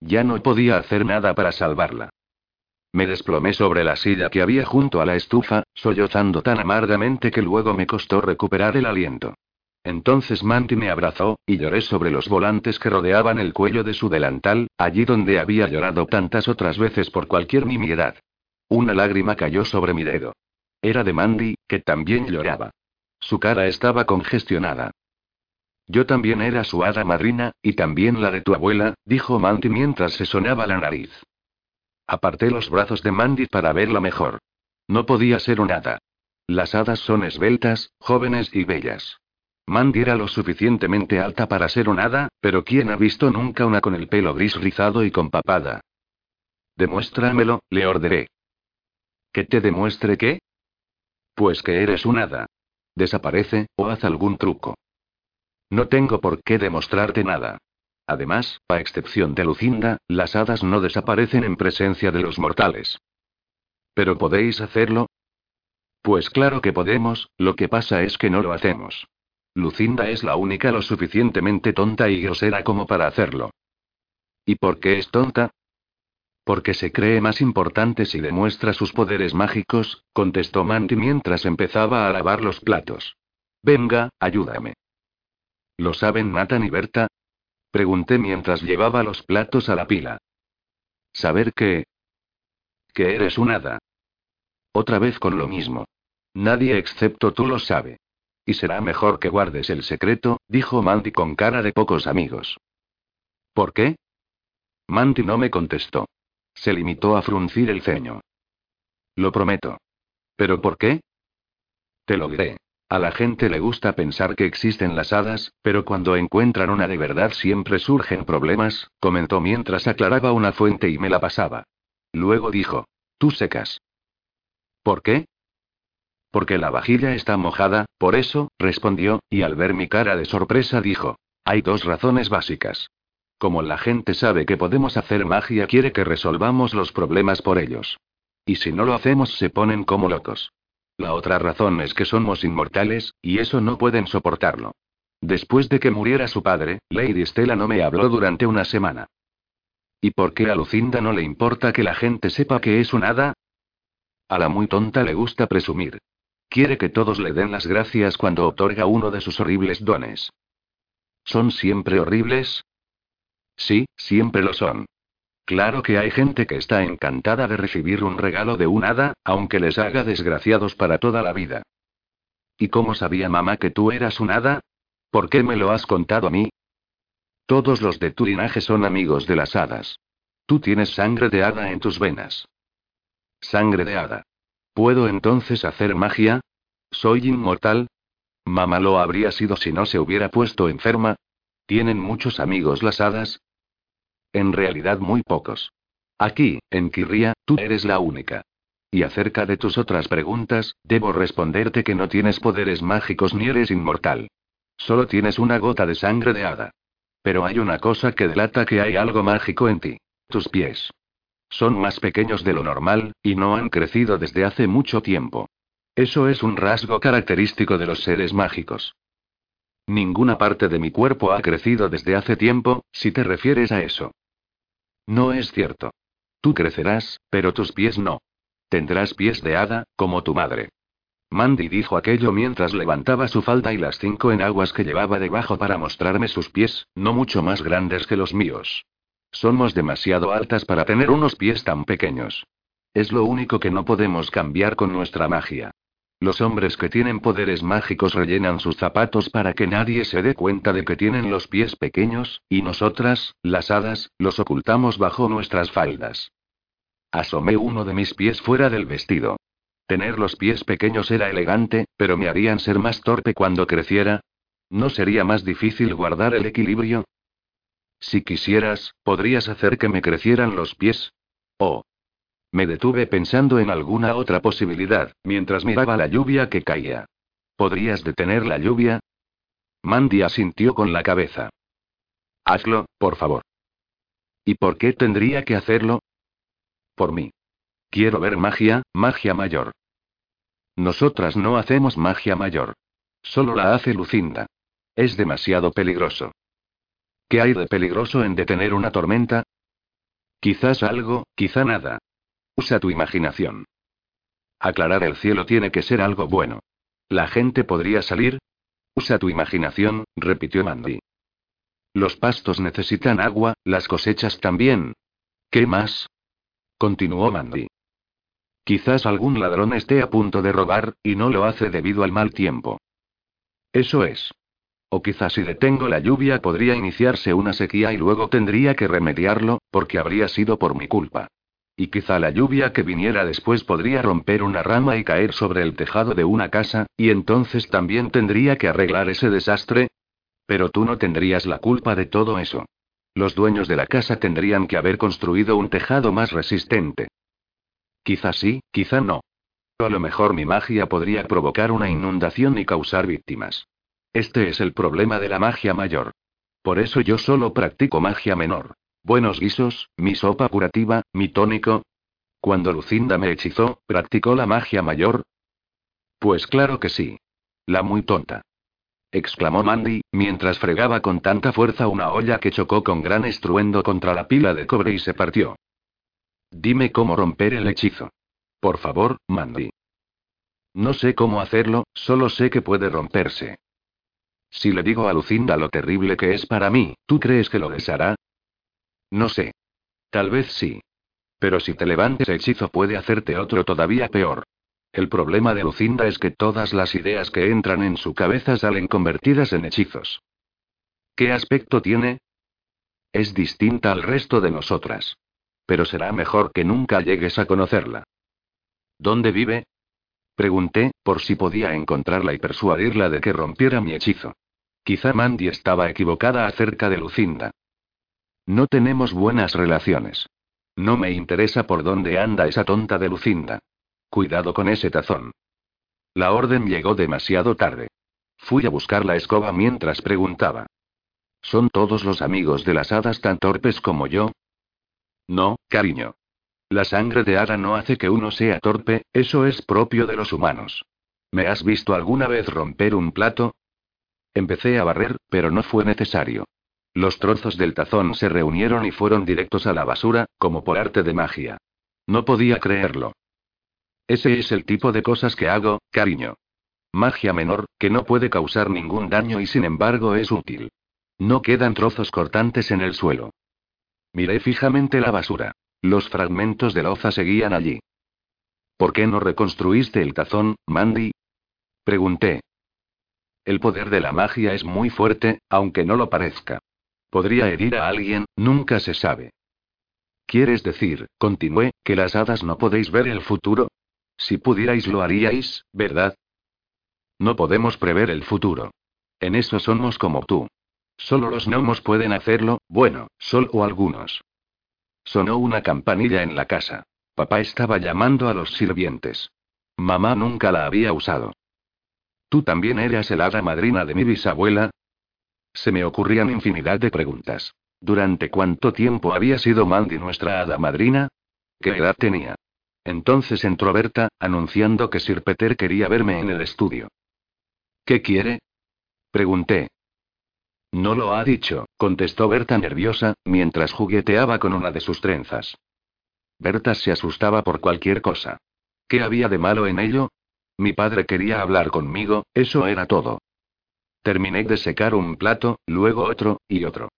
Ya no podía hacer nada para salvarla. Me desplomé sobre la silla que había junto a la estufa, sollozando tan amargamente que luego me costó recuperar el aliento. Entonces Mandy me abrazó, y lloré sobre los volantes que rodeaban el cuello de su delantal, allí donde había llorado tantas otras veces por cualquier nimiedad. Una lágrima cayó sobre mi dedo. Era de Mandy, que también lloraba. Su cara estaba congestionada. Yo también era su hada madrina, y también la de tu abuela, dijo Mandy mientras se sonaba la nariz. Aparté los brazos de Mandy para verla mejor. No podía ser un hada. Las hadas son esbeltas, jóvenes y bellas. Mandy era lo suficientemente alta para ser un hada, pero ¿quién ha visto nunca una con el pelo gris rizado y con papada? Demuéstramelo, le ordené. ¿Que te demuestre qué? Pues que eres un hada. Desaparece, o haz algún truco. No tengo por qué demostrarte nada. Además, a excepción de Lucinda, las hadas no desaparecen en presencia de los mortales. ¿Pero podéis hacerlo? Pues claro que podemos, lo que pasa es que no lo hacemos. Lucinda es la única lo suficientemente tonta y grosera como para hacerlo. ¿Y por qué es tonta? Porque se cree más importante si demuestra sus poderes mágicos, contestó Mandy mientras empezaba a lavar los platos. Venga, ayúdame. ¿Lo saben Nathan y Berta? Pregunté mientras llevaba los platos a la pila. ¿Saber qué? Que eres un hada. Otra vez con lo mismo. Nadie excepto tú lo sabe. Y será mejor que guardes el secreto, dijo Mandy con cara de pocos amigos. ¿Por qué? Mandy no me contestó. Se limitó a fruncir el ceño. Lo prometo. ¿Pero por qué? Te lo diré. A la gente le gusta pensar que existen las hadas, pero cuando encuentran una de verdad siempre surgen problemas, comentó mientras aclaraba una fuente y me la pasaba. Luego dijo, tú secas. ¿Por qué? Porque la vajilla está mojada, por eso, respondió, y al ver mi cara de sorpresa dijo, hay dos razones básicas. Como la gente sabe que podemos hacer magia, quiere que resolvamos los problemas por ellos. Y si no lo hacemos, se ponen como locos. La otra razón es que somos inmortales, y eso no pueden soportarlo. Después de que muriera su padre, Lady Stella no me habló durante una semana. ¿Y por qué a Lucinda no le importa que la gente sepa que es un hada? A la muy tonta le gusta presumir. Quiere que todos le den las gracias cuando otorga uno de sus horribles dones. ¿Son siempre horribles? Sí, siempre lo son. Claro que hay gente que está encantada de recibir un regalo de un hada, aunque les haga desgraciados para toda la vida. ¿Y cómo sabía mamá que tú eras un hada? ¿Por qué me lo has contado a mí? Todos los de tu linaje son amigos de las hadas. Tú tienes sangre de hada en tus venas. Sangre de hada. ¿Puedo entonces hacer magia? ¿Soy inmortal? Mamá lo habría sido si no se hubiera puesto enferma. ¿Tienen muchos amigos las hadas? En realidad muy pocos. Aquí, en Kirria, tú eres la única. Y acerca de tus otras preguntas, debo responderte que no tienes poderes mágicos ni eres inmortal. Solo tienes una gota de sangre de hada. Pero hay una cosa que delata que hay algo mágico en ti. Tus pies. Son más pequeños de lo normal, y no han crecido desde hace mucho tiempo. Eso es un rasgo característico de los seres mágicos. Ninguna parte de mi cuerpo ha crecido desde hace tiempo, si te refieres a eso. No es cierto. Tú crecerás, pero tus pies no. Tendrás pies de hada, como tu madre. Mandy dijo aquello mientras levantaba su falda y las cinco enaguas que llevaba debajo para mostrarme sus pies, no mucho más grandes que los míos. Somos demasiado altas para tener unos pies tan pequeños. Es lo único que no podemos cambiar con nuestra magia. Los hombres que tienen poderes mágicos rellenan sus zapatos para que nadie se dé cuenta de que tienen los pies pequeños, y nosotras, las hadas, los ocultamos bajo nuestras faldas. Asomé uno de mis pies fuera del vestido. Tener los pies pequeños era elegante, pero me harían ser más torpe cuando creciera. ¿No sería más difícil guardar el equilibrio? Si quisieras, podrías hacer que me crecieran los pies. Oh, me detuve pensando en alguna otra posibilidad, mientras miraba la lluvia que caía. ¿Podrías detener la lluvia? Mandy asintió con la cabeza. Hazlo, por favor. ¿Y por qué tendría que hacerlo? Por mí. Quiero ver magia, magia mayor. Nosotras no hacemos magia mayor. Solo la hace Lucinda. Es demasiado peligroso. ¿Qué hay de peligroso en detener una tormenta? Quizás algo, quizá nada. Usa tu imaginación. Aclarar el cielo tiene que ser algo bueno. ¿La gente podría salir? Usa tu imaginación, repitió Mandy. Los pastos necesitan agua, las cosechas también. ¿Qué más? Continuó Mandy. Quizás algún ladrón esté a punto de robar, y no lo hace debido al mal tiempo. Eso es. O quizás si detengo la lluvia podría iniciarse una sequía y luego tendría que remediarlo, porque habría sido por mi culpa. Y quizá la lluvia que viniera después podría romper una rama y caer sobre el tejado de una casa, y entonces también tendría que arreglar ese desastre. Pero tú no tendrías la culpa de todo eso. Los dueños de la casa tendrían que haber construido un tejado más resistente. Quizá sí, quizá no. A lo mejor mi magia podría provocar una inundación y causar víctimas. Este es el problema de la magia mayor. Por eso yo solo practico magia menor. Buenos guisos, mi sopa curativa, mi tónico. Cuando Lucinda me hechizó, ¿practicó la magia mayor? Pues claro que sí. La muy tonta. exclamó Mandy, mientras fregaba con tanta fuerza una olla que chocó con gran estruendo contra la pila de cobre y se partió. Dime cómo romper el hechizo. Por favor, Mandy. No sé cómo hacerlo, solo sé que puede romperse. Si le digo a Lucinda lo terrible que es para mí, ¿tú crees que lo deshará? No sé. Tal vez sí. Pero si te levantes hechizo puede hacerte otro todavía peor. El problema de Lucinda es que todas las ideas que entran en su cabeza salen convertidas en hechizos. ¿Qué aspecto tiene? Es distinta al resto de nosotras. Pero será mejor que nunca llegues a conocerla. ¿Dónde vive? Pregunté, por si podía encontrarla y persuadirla de que rompiera mi hechizo. Quizá Mandy estaba equivocada acerca de Lucinda. No tenemos buenas relaciones. No me interesa por dónde anda esa tonta de Lucinda. Cuidado con ese tazón. La orden llegó demasiado tarde. Fui a buscar la escoba mientras preguntaba. ¿Son todos los amigos de las hadas tan torpes como yo? No, cariño. La sangre de hada no hace que uno sea torpe, eso es propio de los humanos. ¿Me has visto alguna vez romper un plato? Empecé a barrer, pero no fue necesario. Los trozos del tazón se reunieron y fueron directos a la basura, como por arte de magia. No podía creerlo. Ese es el tipo de cosas que hago, cariño. Magia menor, que no puede causar ningún daño y sin embargo es útil. No quedan trozos cortantes en el suelo. Miré fijamente la basura. Los fragmentos de loza seguían allí. ¿Por qué no reconstruiste el tazón, Mandy? Pregunté. El poder de la magia es muy fuerte, aunque no lo parezca. Podría herir a alguien, nunca se sabe. ¿Quieres decir, continué, que las hadas no podéis ver el futuro? Si pudierais lo haríais, ¿verdad? No podemos prever el futuro. En eso somos como tú. Solo los gnomos pueden hacerlo, bueno, solo algunos. Sonó una campanilla en la casa. Papá estaba llamando a los sirvientes. Mamá nunca la había usado. ¿Tú también eras el hada madrina de mi bisabuela? Se me ocurrían infinidad de preguntas. ¿Durante cuánto tiempo había sido Mandy nuestra hada madrina? ¿Qué edad tenía? Entonces entró Berta, anunciando que Sir Peter quería verme en el estudio. ¿Qué quiere? Pregunté. No lo ha dicho, contestó Berta nerviosa, mientras jugueteaba con una de sus trenzas. Berta se asustaba por cualquier cosa. ¿Qué había de malo en ello? Mi padre quería hablar conmigo, eso era todo. Terminé de secar un plato, luego otro, y otro.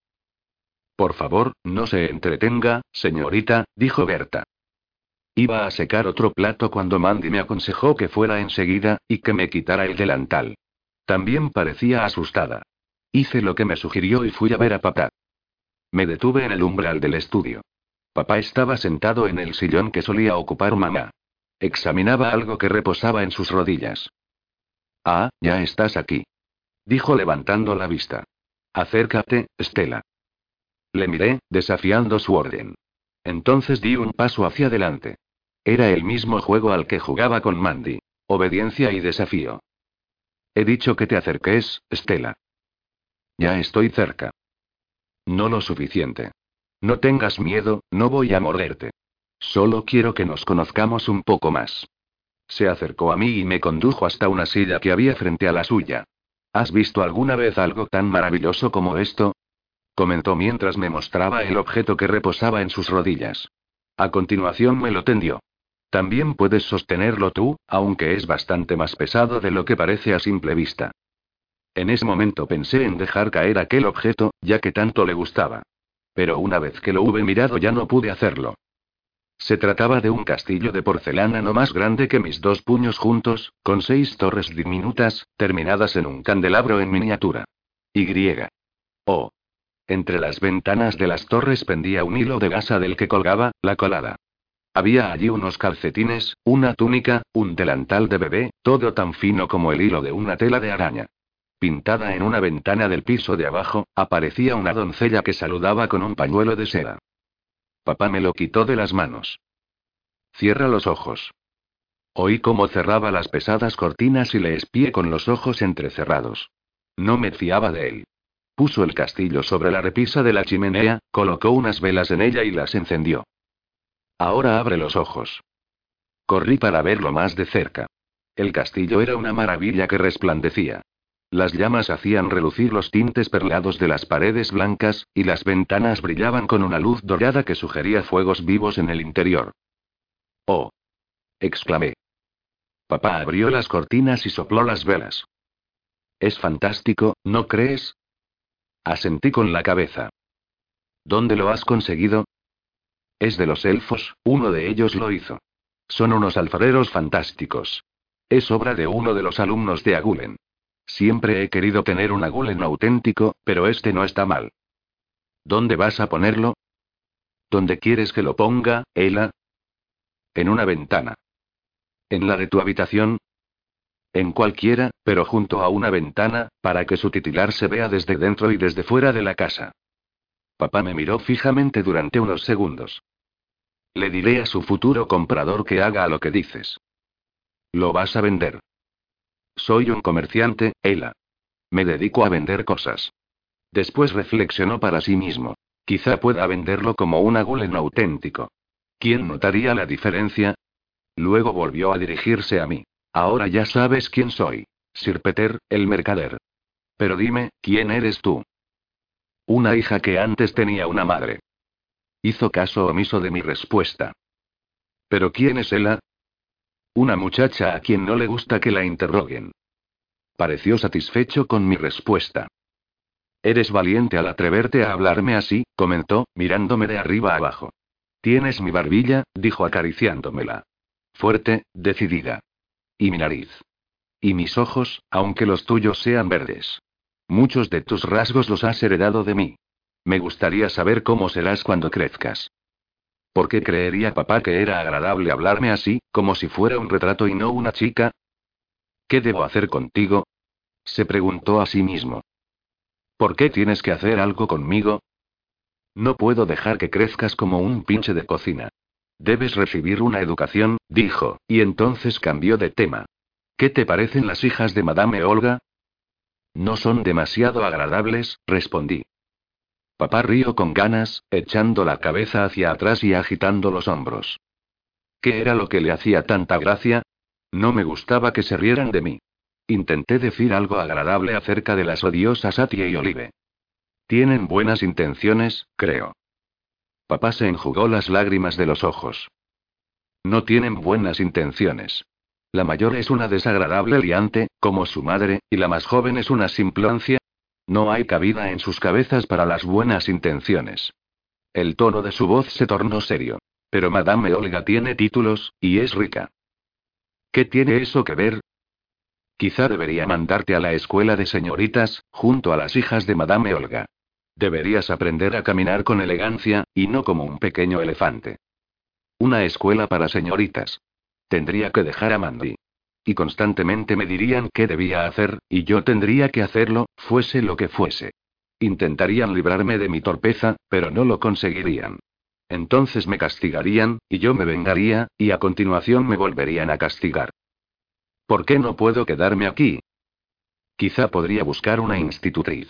Por favor, no se entretenga, señorita, dijo Berta. Iba a secar otro plato cuando Mandy me aconsejó que fuera enseguida, y que me quitara el delantal. También parecía asustada. Hice lo que me sugirió y fui a ver a papá. Me detuve en el umbral del estudio. Papá estaba sentado en el sillón que solía ocupar mamá. Examinaba algo que reposaba en sus rodillas. Ah, ya estás aquí. Dijo levantando la vista. Acércate, Estela. Le miré, desafiando su orden. Entonces di un paso hacia adelante. Era el mismo juego al que jugaba con Mandy. Obediencia y desafío. He dicho que te acerques, Estela. Ya estoy cerca. No lo suficiente. No tengas miedo, no voy a morderte. Solo quiero que nos conozcamos un poco más. Se acercó a mí y me condujo hasta una silla que había frente a la suya. ¿Has visto alguna vez algo tan maravilloso como esto? comentó mientras me mostraba el objeto que reposaba en sus rodillas. A continuación me lo tendió. También puedes sostenerlo tú, aunque es bastante más pesado de lo que parece a simple vista. En ese momento pensé en dejar caer aquel objeto, ya que tanto le gustaba. Pero una vez que lo hube mirado ya no pude hacerlo. Se trataba de un castillo de porcelana no más grande que mis dos puños juntos, con seis torres diminutas, terminadas en un candelabro en miniatura. Y. Oh. Entre las ventanas de las torres pendía un hilo de gasa del que colgaba, la colada. Había allí unos calcetines, una túnica, un delantal de bebé, todo tan fino como el hilo de una tela de araña. Pintada en una ventana del piso de abajo, aparecía una doncella que saludaba con un pañuelo de seda. Papá me lo quitó de las manos. Cierra los ojos. Oí cómo cerraba las pesadas cortinas y le espié con los ojos entrecerrados. No me fiaba de él. Puso el castillo sobre la repisa de la chimenea, colocó unas velas en ella y las encendió. Ahora abre los ojos. Corrí para verlo más de cerca. El castillo era una maravilla que resplandecía. Las llamas hacían relucir los tintes perleados de las paredes blancas, y las ventanas brillaban con una luz dorada que sugería fuegos vivos en el interior. ¡Oh! exclamé. Papá abrió las cortinas y sopló las velas. Es fantástico, ¿no crees? Asentí con la cabeza. ¿Dónde lo has conseguido? Es de los elfos, uno de ellos lo hizo. Son unos alfareros fantásticos. Es obra de uno de los alumnos de Agulen. Siempre he querido tener un agulen auténtico, pero este no está mal. ¿Dónde vas a ponerlo? ¿Dónde quieres que lo ponga, Ela? En una ventana. ¿En la de tu habitación? En cualquiera, pero junto a una ventana, para que su titular se vea desde dentro y desde fuera de la casa. Papá me miró fijamente durante unos segundos. Le diré a su futuro comprador que haga lo que dices. Lo vas a vender. Soy un comerciante, Ela. Me dedico a vender cosas. Después reflexionó para sí mismo. Quizá pueda venderlo como un agulen auténtico. ¿Quién notaría la diferencia? Luego volvió a dirigirse a mí. Ahora ya sabes quién soy. Sir Peter, el mercader. Pero dime, ¿quién eres tú? Una hija que antes tenía una madre. Hizo caso omiso de mi respuesta. ¿Pero quién es ella? Una muchacha a quien no le gusta que la interroguen. Pareció satisfecho con mi respuesta. Eres valiente al atreverte a hablarme así, comentó, mirándome de arriba abajo. Tienes mi barbilla, dijo acariciándomela. Fuerte, decidida. Y mi nariz. Y mis ojos, aunque los tuyos sean verdes. Muchos de tus rasgos los has heredado de mí. Me gustaría saber cómo serás cuando crezcas. ¿Por qué creería papá que era agradable hablarme así, como si fuera un retrato y no una chica? ¿Qué debo hacer contigo? Se preguntó a sí mismo. ¿Por qué tienes que hacer algo conmigo? No puedo dejar que crezcas como un pinche de cocina. Debes recibir una educación, dijo, y entonces cambió de tema. ¿Qué te parecen las hijas de Madame Olga? No son demasiado agradables, respondí. Papá rió con ganas, echando la cabeza hacia atrás y agitando los hombros. ¿Qué era lo que le hacía tanta gracia? No me gustaba que se rieran de mí. Intenté decir algo agradable acerca de las odiosas Atia y Olive. Tienen buenas intenciones, creo. Papá se enjugó las lágrimas de los ojos. No tienen buenas intenciones. La mayor es una desagradable liante, como su madre, y la más joven es una simplancia. No hay cabida en sus cabezas para las buenas intenciones. El tono de su voz se tornó serio. Pero Madame Olga tiene títulos, y es rica. ¿Qué tiene eso que ver? Quizá debería mandarte a la escuela de señoritas, junto a las hijas de Madame Olga. Deberías aprender a caminar con elegancia, y no como un pequeño elefante. Una escuela para señoritas. Tendría que dejar a Mandy. Y constantemente me dirían qué debía hacer, y yo tendría que hacerlo, fuese lo que fuese. Intentarían librarme de mi torpeza, pero no lo conseguirían. Entonces me castigarían, y yo me vengaría, y a continuación me volverían a castigar. ¿Por qué no puedo quedarme aquí? Quizá podría buscar una institutriz.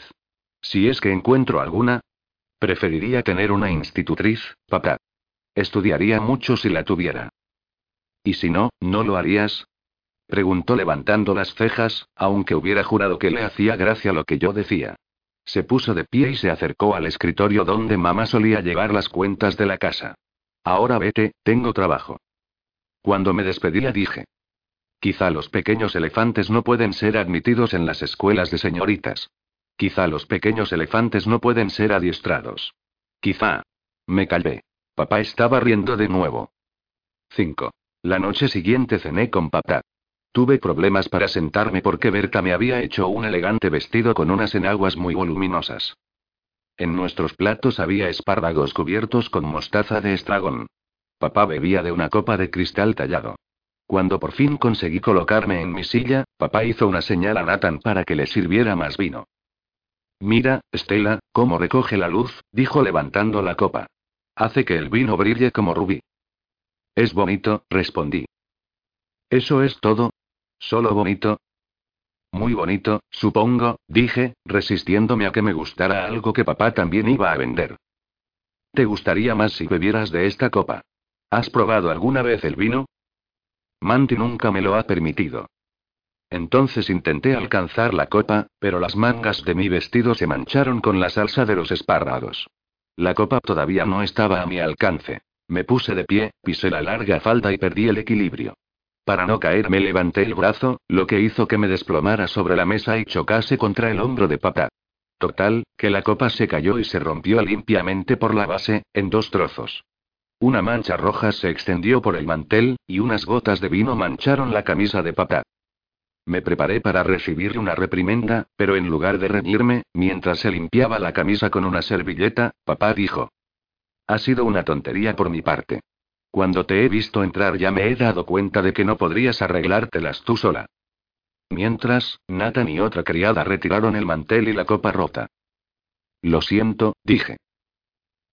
Si es que encuentro alguna. Preferiría tener una institutriz, papá. Estudiaría mucho si la tuviera. ¿Y si no, no lo harías? Preguntó levantando las cejas, aunque hubiera jurado que le hacía gracia lo que yo decía. Se puso de pie y se acercó al escritorio donde mamá solía llevar las cuentas de la casa. Ahora vete, tengo trabajo. Cuando me despedía dije. Quizá los pequeños elefantes no pueden ser admitidos en las escuelas de señoritas. Quizá los pequeños elefantes no pueden ser adiestrados. Quizá. Me calvé. Papá estaba riendo de nuevo. 5. La noche siguiente cené con papá. Tuve problemas para sentarme porque Berta me había hecho un elegante vestido con unas enaguas muy voluminosas. En nuestros platos había espárragos cubiertos con mostaza de estragón. Papá bebía de una copa de cristal tallado. Cuando por fin conseguí colocarme en mi silla, papá hizo una señal a Nathan para que le sirviera más vino. Mira, Estela, cómo recoge la luz, dijo levantando la copa. Hace que el vino brille como rubí. Es bonito, respondí. ¿Eso es todo? ¿Solo bonito? Muy bonito, supongo, dije, resistiéndome a que me gustara algo que papá también iba a vender. ¿Te gustaría más si bebieras de esta copa? ¿Has probado alguna vez el vino? Manti nunca me lo ha permitido. Entonces intenté alcanzar la copa, pero las mangas de mi vestido se mancharon con la salsa de los espárragos. La copa todavía no estaba a mi alcance. Me puse de pie, pisé la larga falda y perdí el equilibrio. Para no caer me levanté el brazo, lo que hizo que me desplomara sobre la mesa y chocase contra el hombro de papá. Total, que la copa se cayó y se rompió limpiamente por la base, en dos trozos. Una mancha roja se extendió por el mantel, y unas gotas de vino mancharon la camisa de papá. Me preparé para recibir una reprimenda, pero en lugar de reñirme, mientras se limpiaba la camisa con una servilleta, papá dijo. Ha sido una tontería por mi parte. Cuando te he visto entrar ya me he dado cuenta de que no podrías arreglártelas tú sola. Mientras, Nathan y otra criada retiraron el mantel y la copa rota. Lo siento, dije.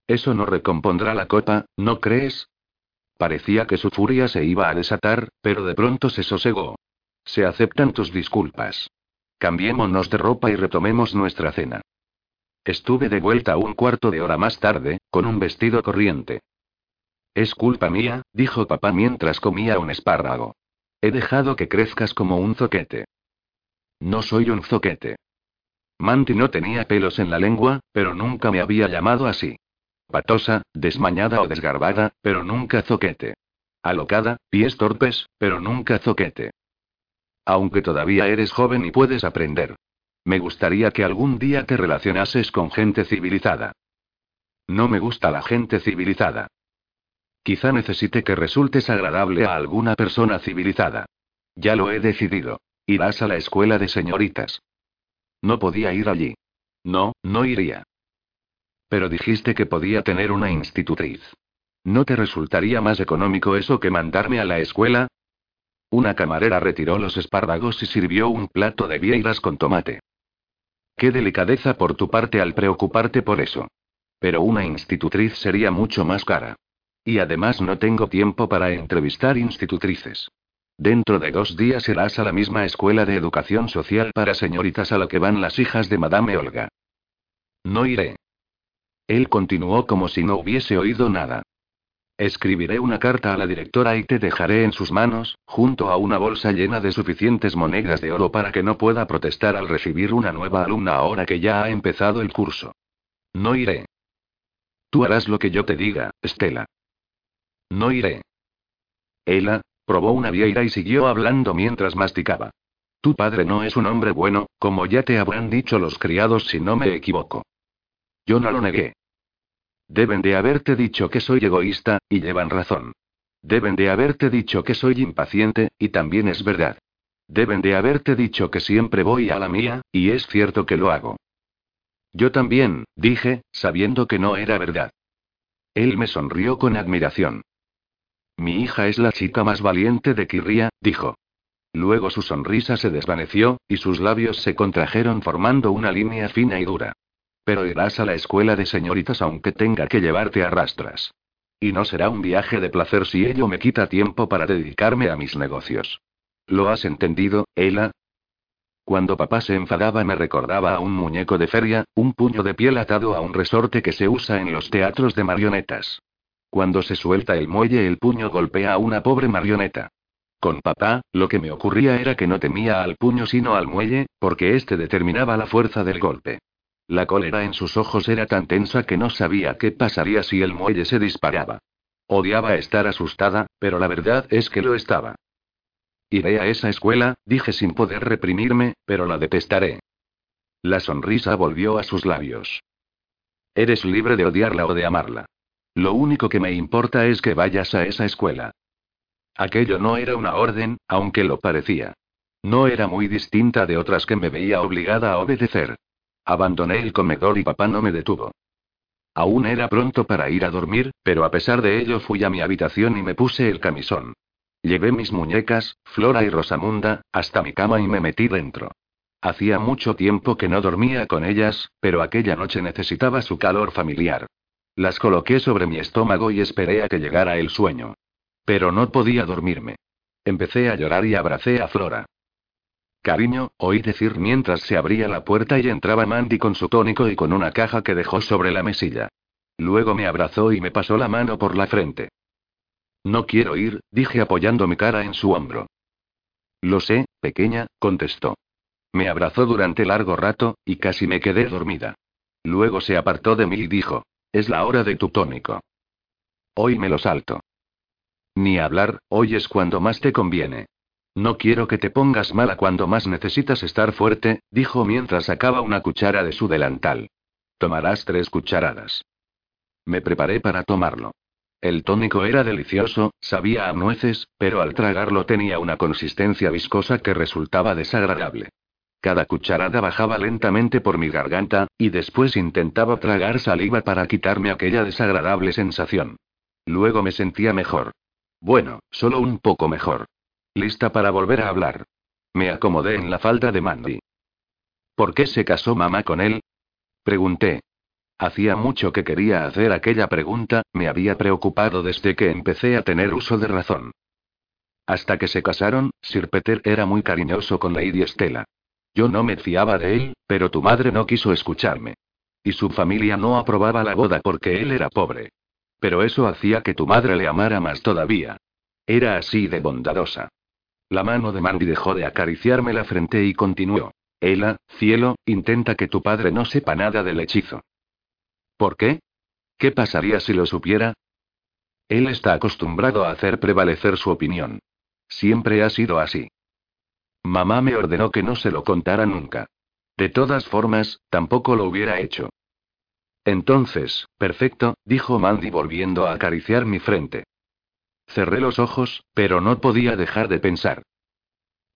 Eso no recompondrá la copa, ¿no crees? Parecía que su furia se iba a desatar, pero de pronto se sosegó. Se aceptan tus disculpas. Cambiémonos de ropa y retomemos nuestra cena. Estuve de vuelta un cuarto de hora más tarde, con un vestido corriente. Es culpa mía, dijo papá mientras comía un espárrago. He dejado que crezcas como un zoquete. No soy un zoquete. Manti no tenía pelos en la lengua, pero nunca me había llamado así. Patosa, desmañada o desgarbada, pero nunca zoquete. Alocada, pies torpes, pero nunca zoquete. Aunque todavía eres joven y puedes aprender. Me gustaría que algún día te relacionases con gente civilizada. No me gusta la gente civilizada. Quizá necesite que resultes agradable a alguna persona civilizada. Ya lo he decidido. Irás a la escuela de señoritas. No podía ir allí. No, no iría. Pero dijiste que podía tener una institutriz. ¿No te resultaría más económico eso que mandarme a la escuela? Una camarera retiró los espárragos y sirvió un plato de vieiras con tomate. Qué delicadeza por tu parte al preocuparte por eso. Pero una institutriz sería mucho más cara. Y además no tengo tiempo para entrevistar institutrices. Dentro de dos días irás a la misma escuela de educación social para señoritas a la que van las hijas de Madame Olga. No iré. Él continuó como si no hubiese oído nada. Escribiré una carta a la directora y te dejaré en sus manos, junto a una bolsa llena de suficientes monedas de oro para que no pueda protestar al recibir una nueva alumna ahora que ya ha empezado el curso. No iré. Tú harás lo que yo te diga, Estela. No iré. Ella, probó una vieira y siguió hablando mientras masticaba. Tu padre no es un hombre bueno, como ya te habrán dicho los criados si no me equivoco. Yo no lo negué. Deben de haberte dicho que soy egoísta, y llevan razón. Deben de haberte dicho que soy impaciente, y también es verdad. Deben de haberte dicho que siempre voy a la mía, y es cierto que lo hago. Yo también, dije, sabiendo que no era verdad. Él me sonrió con admiración. Mi hija es la chica más valiente de Kirria, dijo. Luego su sonrisa se desvaneció, y sus labios se contrajeron formando una línea fina y dura. Pero irás a la escuela de señoritas aunque tenga que llevarte a rastras. Y no será un viaje de placer si ello me quita tiempo para dedicarme a mis negocios. ¿Lo has entendido, Ella? Cuando papá se enfadaba me recordaba a un muñeco de feria, un puño de piel atado a un resorte que se usa en los teatros de marionetas. Cuando se suelta el muelle el puño golpea a una pobre marioneta. Con papá, lo que me ocurría era que no temía al puño sino al muelle, porque éste determinaba la fuerza del golpe. La cólera en sus ojos era tan tensa que no sabía qué pasaría si el muelle se disparaba. Odiaba estar asustada, pero la verdad es que lo estaba. Iré a esa escuela, dije sin poder reprimirme, pero la detestaré. La sonrisa volvió a sus labios. Eres libre de odiarla o de amarla. Lo único que me importa es que vayas a esa escuela. Aquello no era una orden, aunque lo parecía. No era muy distinta de otras que me veía obligada a obedecer. Abandoné el comedor y papá no me detuvo. Aún era pronto para ir a dormir, pero a pesar de ello fui a mi habitación y me puse el camisón. Llevé mis muñecas, Flora y Rosamunda, hasta mi cama y me metí dentro. Hacía mucho tiempo que no dormía con ellas, pero aquella noche necesitaba su calor familiar. Las coloqué sobre mi estómago y esperé a que llegara el sueño. Pero no podía dormirme. Empecé a llorar y abracé a Flora. Cariño, oí decir mientras se abría la puerta y entraba Mandy con su tónico y con una caja que dejó sobre la mesilla. Luego me abrazó y me pasó la mano por la frente. No quiero ir, dije apoyando mi cara en su hombro. Lo sé, pequeña, contestó. Me abrazó durante largo rato, y casi me quedé dormida. Luego se apartó de mí y dijo, es la hora de tu tónico. Hoy me lo salto. Ni hablar, hoy es cuando más te conviene. No quiero que te pongas mala cuando más necesitas estar fuerte, dijo mientras sacaba una cuchara de su delantal. Tomarás tres cucharadas. Me preparé para tomarlo. El tónico era delicioso, sabía a nueces, pero al tragarlo tenía una consistencia viscosa que resultaba desagradable. Cada cucharada bajaba lentamente por mi garganta, y después intentaba tragar saliva para quitarme aquella desagradable sensación. Luego me sentía mejor. Bueno, solo un poco mejor. Lista para volver a hablar. Me acomodé en la falda de Mandy. ¿Por qué se casó mamá con él? Pregunté. Hacía mucho que quería hacer aquella pregunta, me había preocupado desde que empecé a tener uso de razón. Hasta que se casaron, Sir Peter era muy cariñoso con Lady Estela. Yo no me fiaba de él, pero tu madre no quiso escucharme. Y su familia no aprobaba la boda porque él era pobre. Pero eso hacía que tu madre le amara más todavía. Era así de bondadosa. La mano de Mandy dejó de acariciarme la frente y continuó. Ela, cielo, intenta que tu padre no sepa nada del hechizo. ¿Por qué? ¿Qué pasaría si lo supiera? Él está acostumbrado a hacer prevalecer su opinión. Siempre ha sido así. Mamá me ordenó que no se lo contara nunca. De todas formas, tampoco lo hubiera hecho. Entonces, perfecto, dijo Mandy volviendo a acariciar mi frente. Cerré los ojos, pero no podía dejar de pensar.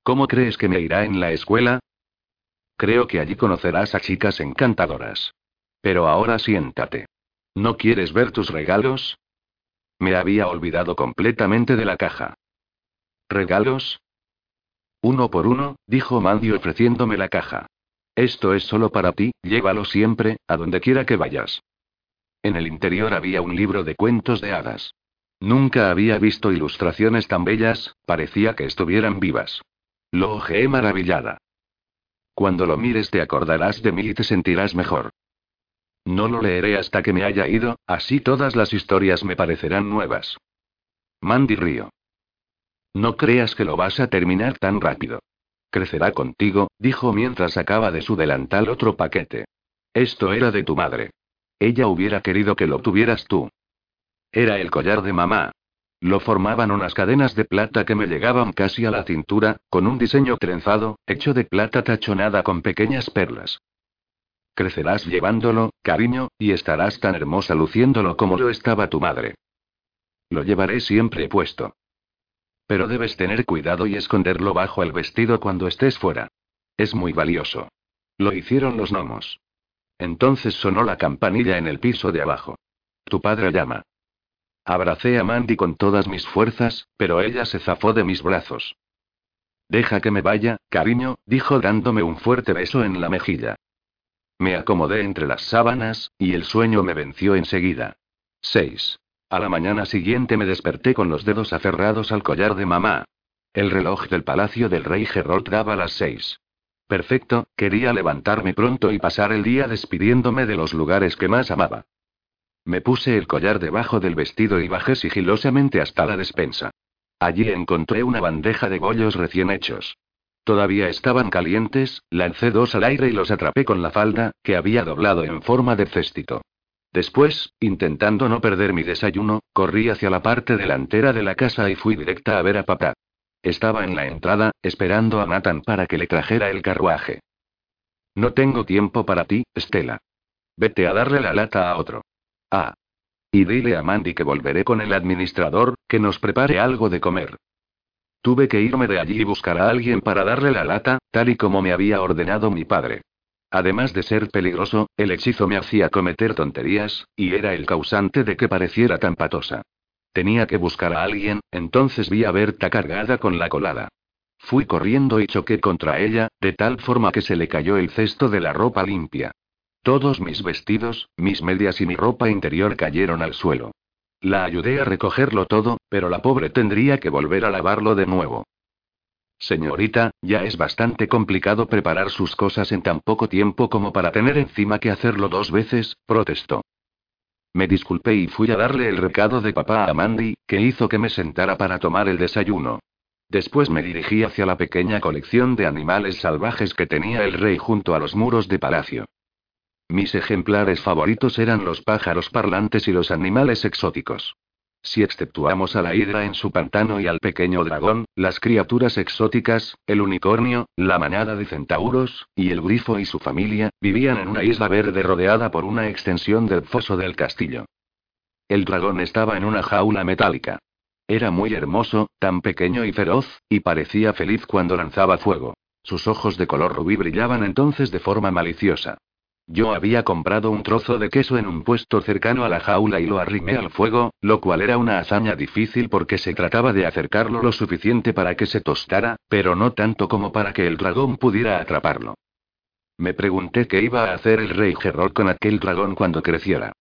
¿Cómo crees que me irá en la escuela? Creo que allí conocerás a chicas encantadoras. Pero ahora siéntate. ¿No quieres ver tus regalos? Me había olvidado completamente de la caja. ¿Regalos? Uno por uno, dijo Mandy ofreciéndome la caja. Esto es solo para ti, llévalo siempre, a donde quiera que vayas. En el interior había un libro de cuentos de hadas. Nunca había visto ilustraciones tan bellas, parecía que estuvieran vivas. Lo ojeé maravillada. Cuando lo mires te acordarás de mí y te sentirás mejor. No lo leeré hasta que me haya ido, así todas las historias me parecerán nuevas. Mandy río. No creas que lo vas a terminar tan rápido. Crecerá contigo, dijo mientras sacaba de su delantal otro paquete. Esto era de tu madre. Ella hubiera querido que lo tuvieras tú. Era el collar de mamá. Lo formaban unas cadenas de plata que me llegaban casi a la cintura, con un diseño trenzado, hecho de plata tachonada con pequeñas perlas. Crecerás llevándolo, cariño, y estarás tan hermosa luciéndolo como lo estaba tu madre. Lo llevaré siempre puesto. Pero debes tener cuidado y esconderlo bajo el vestido cuando estés fuera. Es muy valioso. Lo hicieron los gnomos. Entonces sonó la campanilla en el piso de abajo. Tu padre llama. Abracé a Mandy con todas mis fuerzas, pero ella se zafó de mis brazos. Deja que me vaya, cariño, dijo dándome un fuerte beso en la mejilla. Me acomodé entre las sábanas, y el sueño me venció enseguida. 6. A la mañana siguiente me desperté con los dedos aferrados al collar de mamá. El reloj del palacio del rey Gerold daba las seis. Perfecto, quería levantarme pronto y pasar el día despidiéndome de los lugares que más amaba. Me puse el collar debajo del vestido y bajé sigilosamente hasta la despensa. Allí encontré una bandeja de bollos recién hechos. Todavía estaban calientes, lancé dos al aire y los atrapé con la falda, que había doblado en forma de cestito. Después, intentando no perder mi desayuno, corrí hacia la parte delantera de la casa y fui directa a ver a papá. Estaba en la entrada, esperando a Nathan para que le trajera el carruaje. No tengo tiempo para ti, Stella. Vete a darle la lata a otro. Ah. Y dile a Mandy que volveré con el administrador, que nos prepare algo de comer. Tuve que irme de allí y buscar a alguien para darle la lata, tal y como me había ordenado mi padre. Además de ser peligroso, el hechizo me hacía cometer tonterías, y era el causante de que pareciera tan patosa. Tenía que buscar a alguien, entonces vi a Berta cargada con la colada. Fui corriendo y choqué contra ella, de tal forma que se le cayó el cesto de la ropa limpia. Todos mis vestidos, mis medias y mi ropa interior cayeron al suelo. La ayudé a recogerlo todo, pero la pobre tendría que volver a lavarlo de nuevo. Señorita, ya es bastante complicado preparar sus cosas en tan poco tiempo como para tener encima que hacerlo dos veces, protestó. Me disculpé y fui a darle el recado de papá a Mandy, que hizo que me sentara para tomar el desayuno. Después me dirigí hacia la pequeña colección de animales salvajes que tenía el rey junto a los muros de palacio. Mis ejemplares favoritos eran los pájaros parlantes y los animales exóticos. Si exceptuamos a la hidra en su pantano y al pequeño dragón, las criaturas exóticas, el unicornio, la manada de centauros, y el grifo y su familia, vivían en una isla verde rodeada por una extensión del foso del castillo. El dragón estaba en una jaula metálica. Era muy hermoso, tan pequeño y feroz, y parecía feliz cuando lanzaba fuego. Sus ojos de color rubí brillaban entonces de forma maliciosa. Yo había comprado un trozo de queso en un puesto cercano a la jaula y lo arrimé al fuego, lo cual era una hazaña difícil porque se trataba de acercarlo lo suficiente para que se tostara, pero no tanto como para que el dragón pudiera atraparlo. Me pregunté qué iba a hacer el rey Gerard con aquel dragón cuando creciera.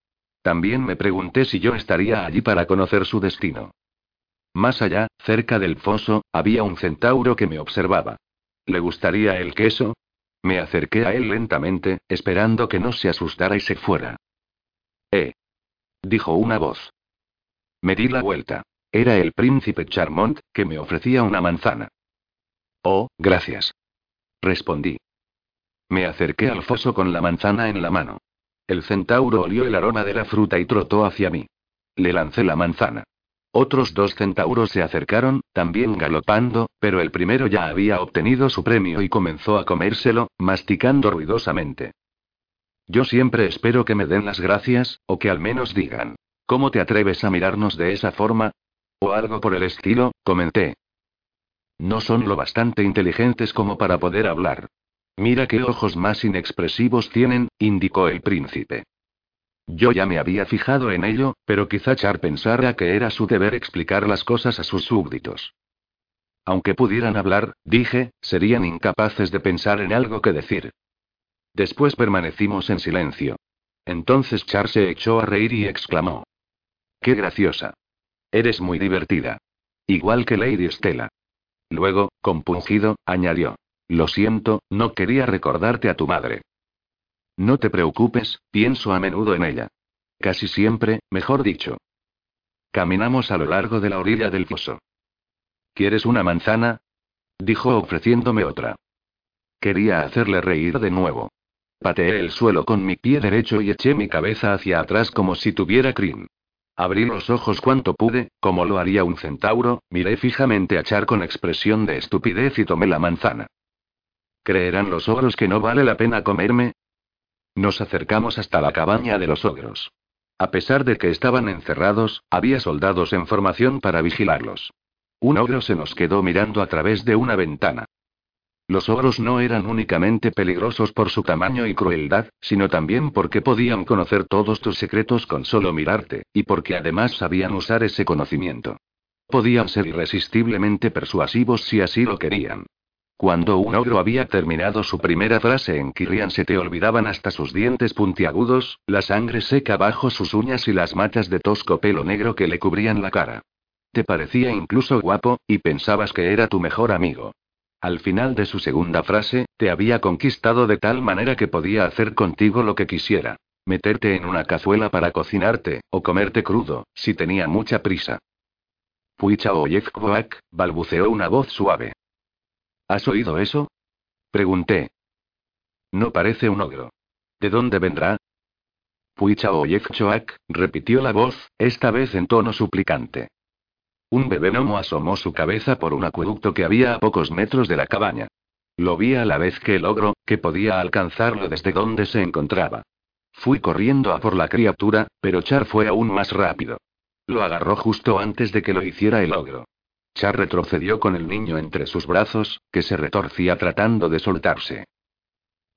También me pregunté si yo estaría allí para conocer su destino. Más allá, cerca del foso, había un centauro que me observaba. ¿Le gustaría el queso? Me acerqué a él lentamente, esperando que no se asustara y se fuera. Eh. Dijo una voz. Me di la vuelta. Era el príncipe Charmont, que me ofrecía una manzana. Oh, gracias. Respondí. Me acerqué al foso con la manzana en la mano. El centauro olió el aroma de la fruta y trotó hacia mí. Le lancé la manzana. Otros dos centauros se acercaron, también galopando, pero el primero ya había obtenido su premio y comenzó a comérselo, masticando ruidosamente. Yo siempre espero que me den las gracias, o que al menos digan, ¿cómo te atreves a mirarnos de esa forma? O algo por el estilo, comenté. No son lo bastante inteligentes como para poder hablar. Mira qué ojos más inexpresivos tienen, indicó el príncipe. Yo ya me había fijado en ello, pero quizá Char pensara que era su deber explicar las cosas a sus súbditos. Aunque pudieran hablar, dije, serían incapaces de pensar en algo que decir. Después permanecimos en silencio. Entonces Char se echó a reír y exclamó. ¡Qué graciosa! Eres muy divertida. Igual que Lady Stella. Luego, compungido, añadió. Lo siento, no quería recordarte a tu madre. No te preocupes, pienso a menudo en ella. Casi siempre, mejor dicho. Caminamos a lo largo de la orilla del foso. ¿Quieres una manzana? dijo ofreciéndome otra. Quería hacerle reír de nuevo. Pateé el suelo con mi pie derecho y eché mi cabeza hacia atrás como si tuviera crin. Abrí los ojos cuanto pude, como lo haría un centauro, miré fijamente a Char con expresión de estupidez y tomé la manzana. ¿Creerán los ogros que no vale la pena comerme? Nos acercamos hasta la cabaña de los ogros. A pesar de que estaban encerrados, había soldados en formación para vigilarlos. Un ogro se nos quedó mirando a través de una ventana. Los ogros no eran únicamente peligrosos por su tamaño y crueldad, sino también porque podían conocer todos tus secretos con solo mirarte, y porque además sabían usar ese conocimiento. Podían ser irresistiblemente persuasivos si así lo querían. Cuando un ogro había terminado su primera frase en Kirian se te olvidaban hasta sus dientes puntiagudos, la sangre seca bajo sus uñas y las matas de tosco pelo negro que le cubrían la cara. Te parecía incluso guapo, y pensabas que era tu mejor amigo. Al final de su segunda frase, te había conquistado de tal manera que podía hacer contigo lo que quisiera. Meterte en una cazuela para cocinarte, o comerte crudo, si tenía mucha prisa. Puicha Oyezkoak, balbuceó una voz suave. ¿Has oído eso? Pregunté. No parece un ogro. ¿De dónde vendrá? Puicha Choak, repitió la voz, esta vez en tono suplicante. Un bebé gnomo asomó su cabeza por un acueducto que había a pocos metros de la cabaña. Lo vi a la vez que el ogro, que podía alcanzarlo desde donde se encontraba. Fui corriendo a por la criatura, pero Char fue aún más rápido. Lo agarró justo antes de que lo hiciera el ogro. Char retrocedió con el niño entre sus brazos, que se retorcía tratando de soltarse.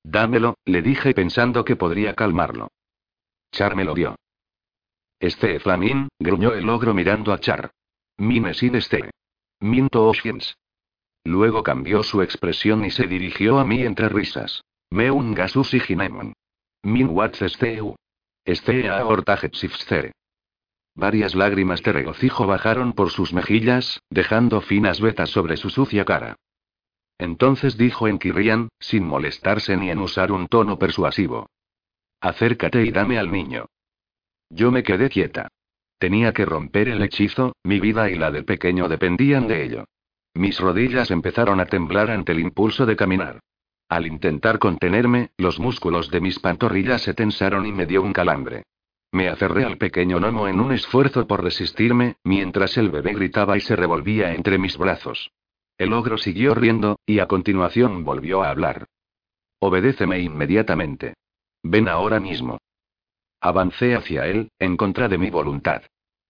Dámelo, le dije pensando que podría calmarlo. Char me lo dio. Este Flamin, gruñó el ogro mirando a Char. Mine sin este. Minto Oshins. Luego cambió su expresión y se dirigió a mí entre risas. Meun gasus y ginemon. Min wats esteu. Estea sifstere. Varias lágrimas de regocijo bajaron por sus mejillas, dejando finas vetas sobre su sucia cara. Entonces dijo en Kirian, sin molestarse ni en usar un tono persuasivo. Acércate y dame al niño. Yo me quedé quieta. Tenía que romper el hechizo, mi vida y la del pequeño dependían de ello. Mis rodillas empezaron a temblar ante el impulso de caminar. Al intentar contenerme, los músculos de mis pantorrillas se tensaron y me dio un calambre. Me aferré al pequeño gnomo en un esfuerzo por resistirme, mientras el bebé gritaba y se revolvía entre mis brazos. El ogro siguió riendo, y a continuación volvió a hablar. Obedéceme inmediatamente. Ven ahora mismo. Avancé hacia él, en contra de mi voluntad.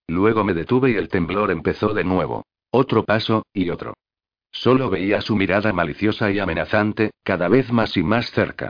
Luego me detuve y el temblor empezó de nuevo. Otro paso, y otro. Solo veía su mirada maliciosa y amenazante, cada vez más y más cerca.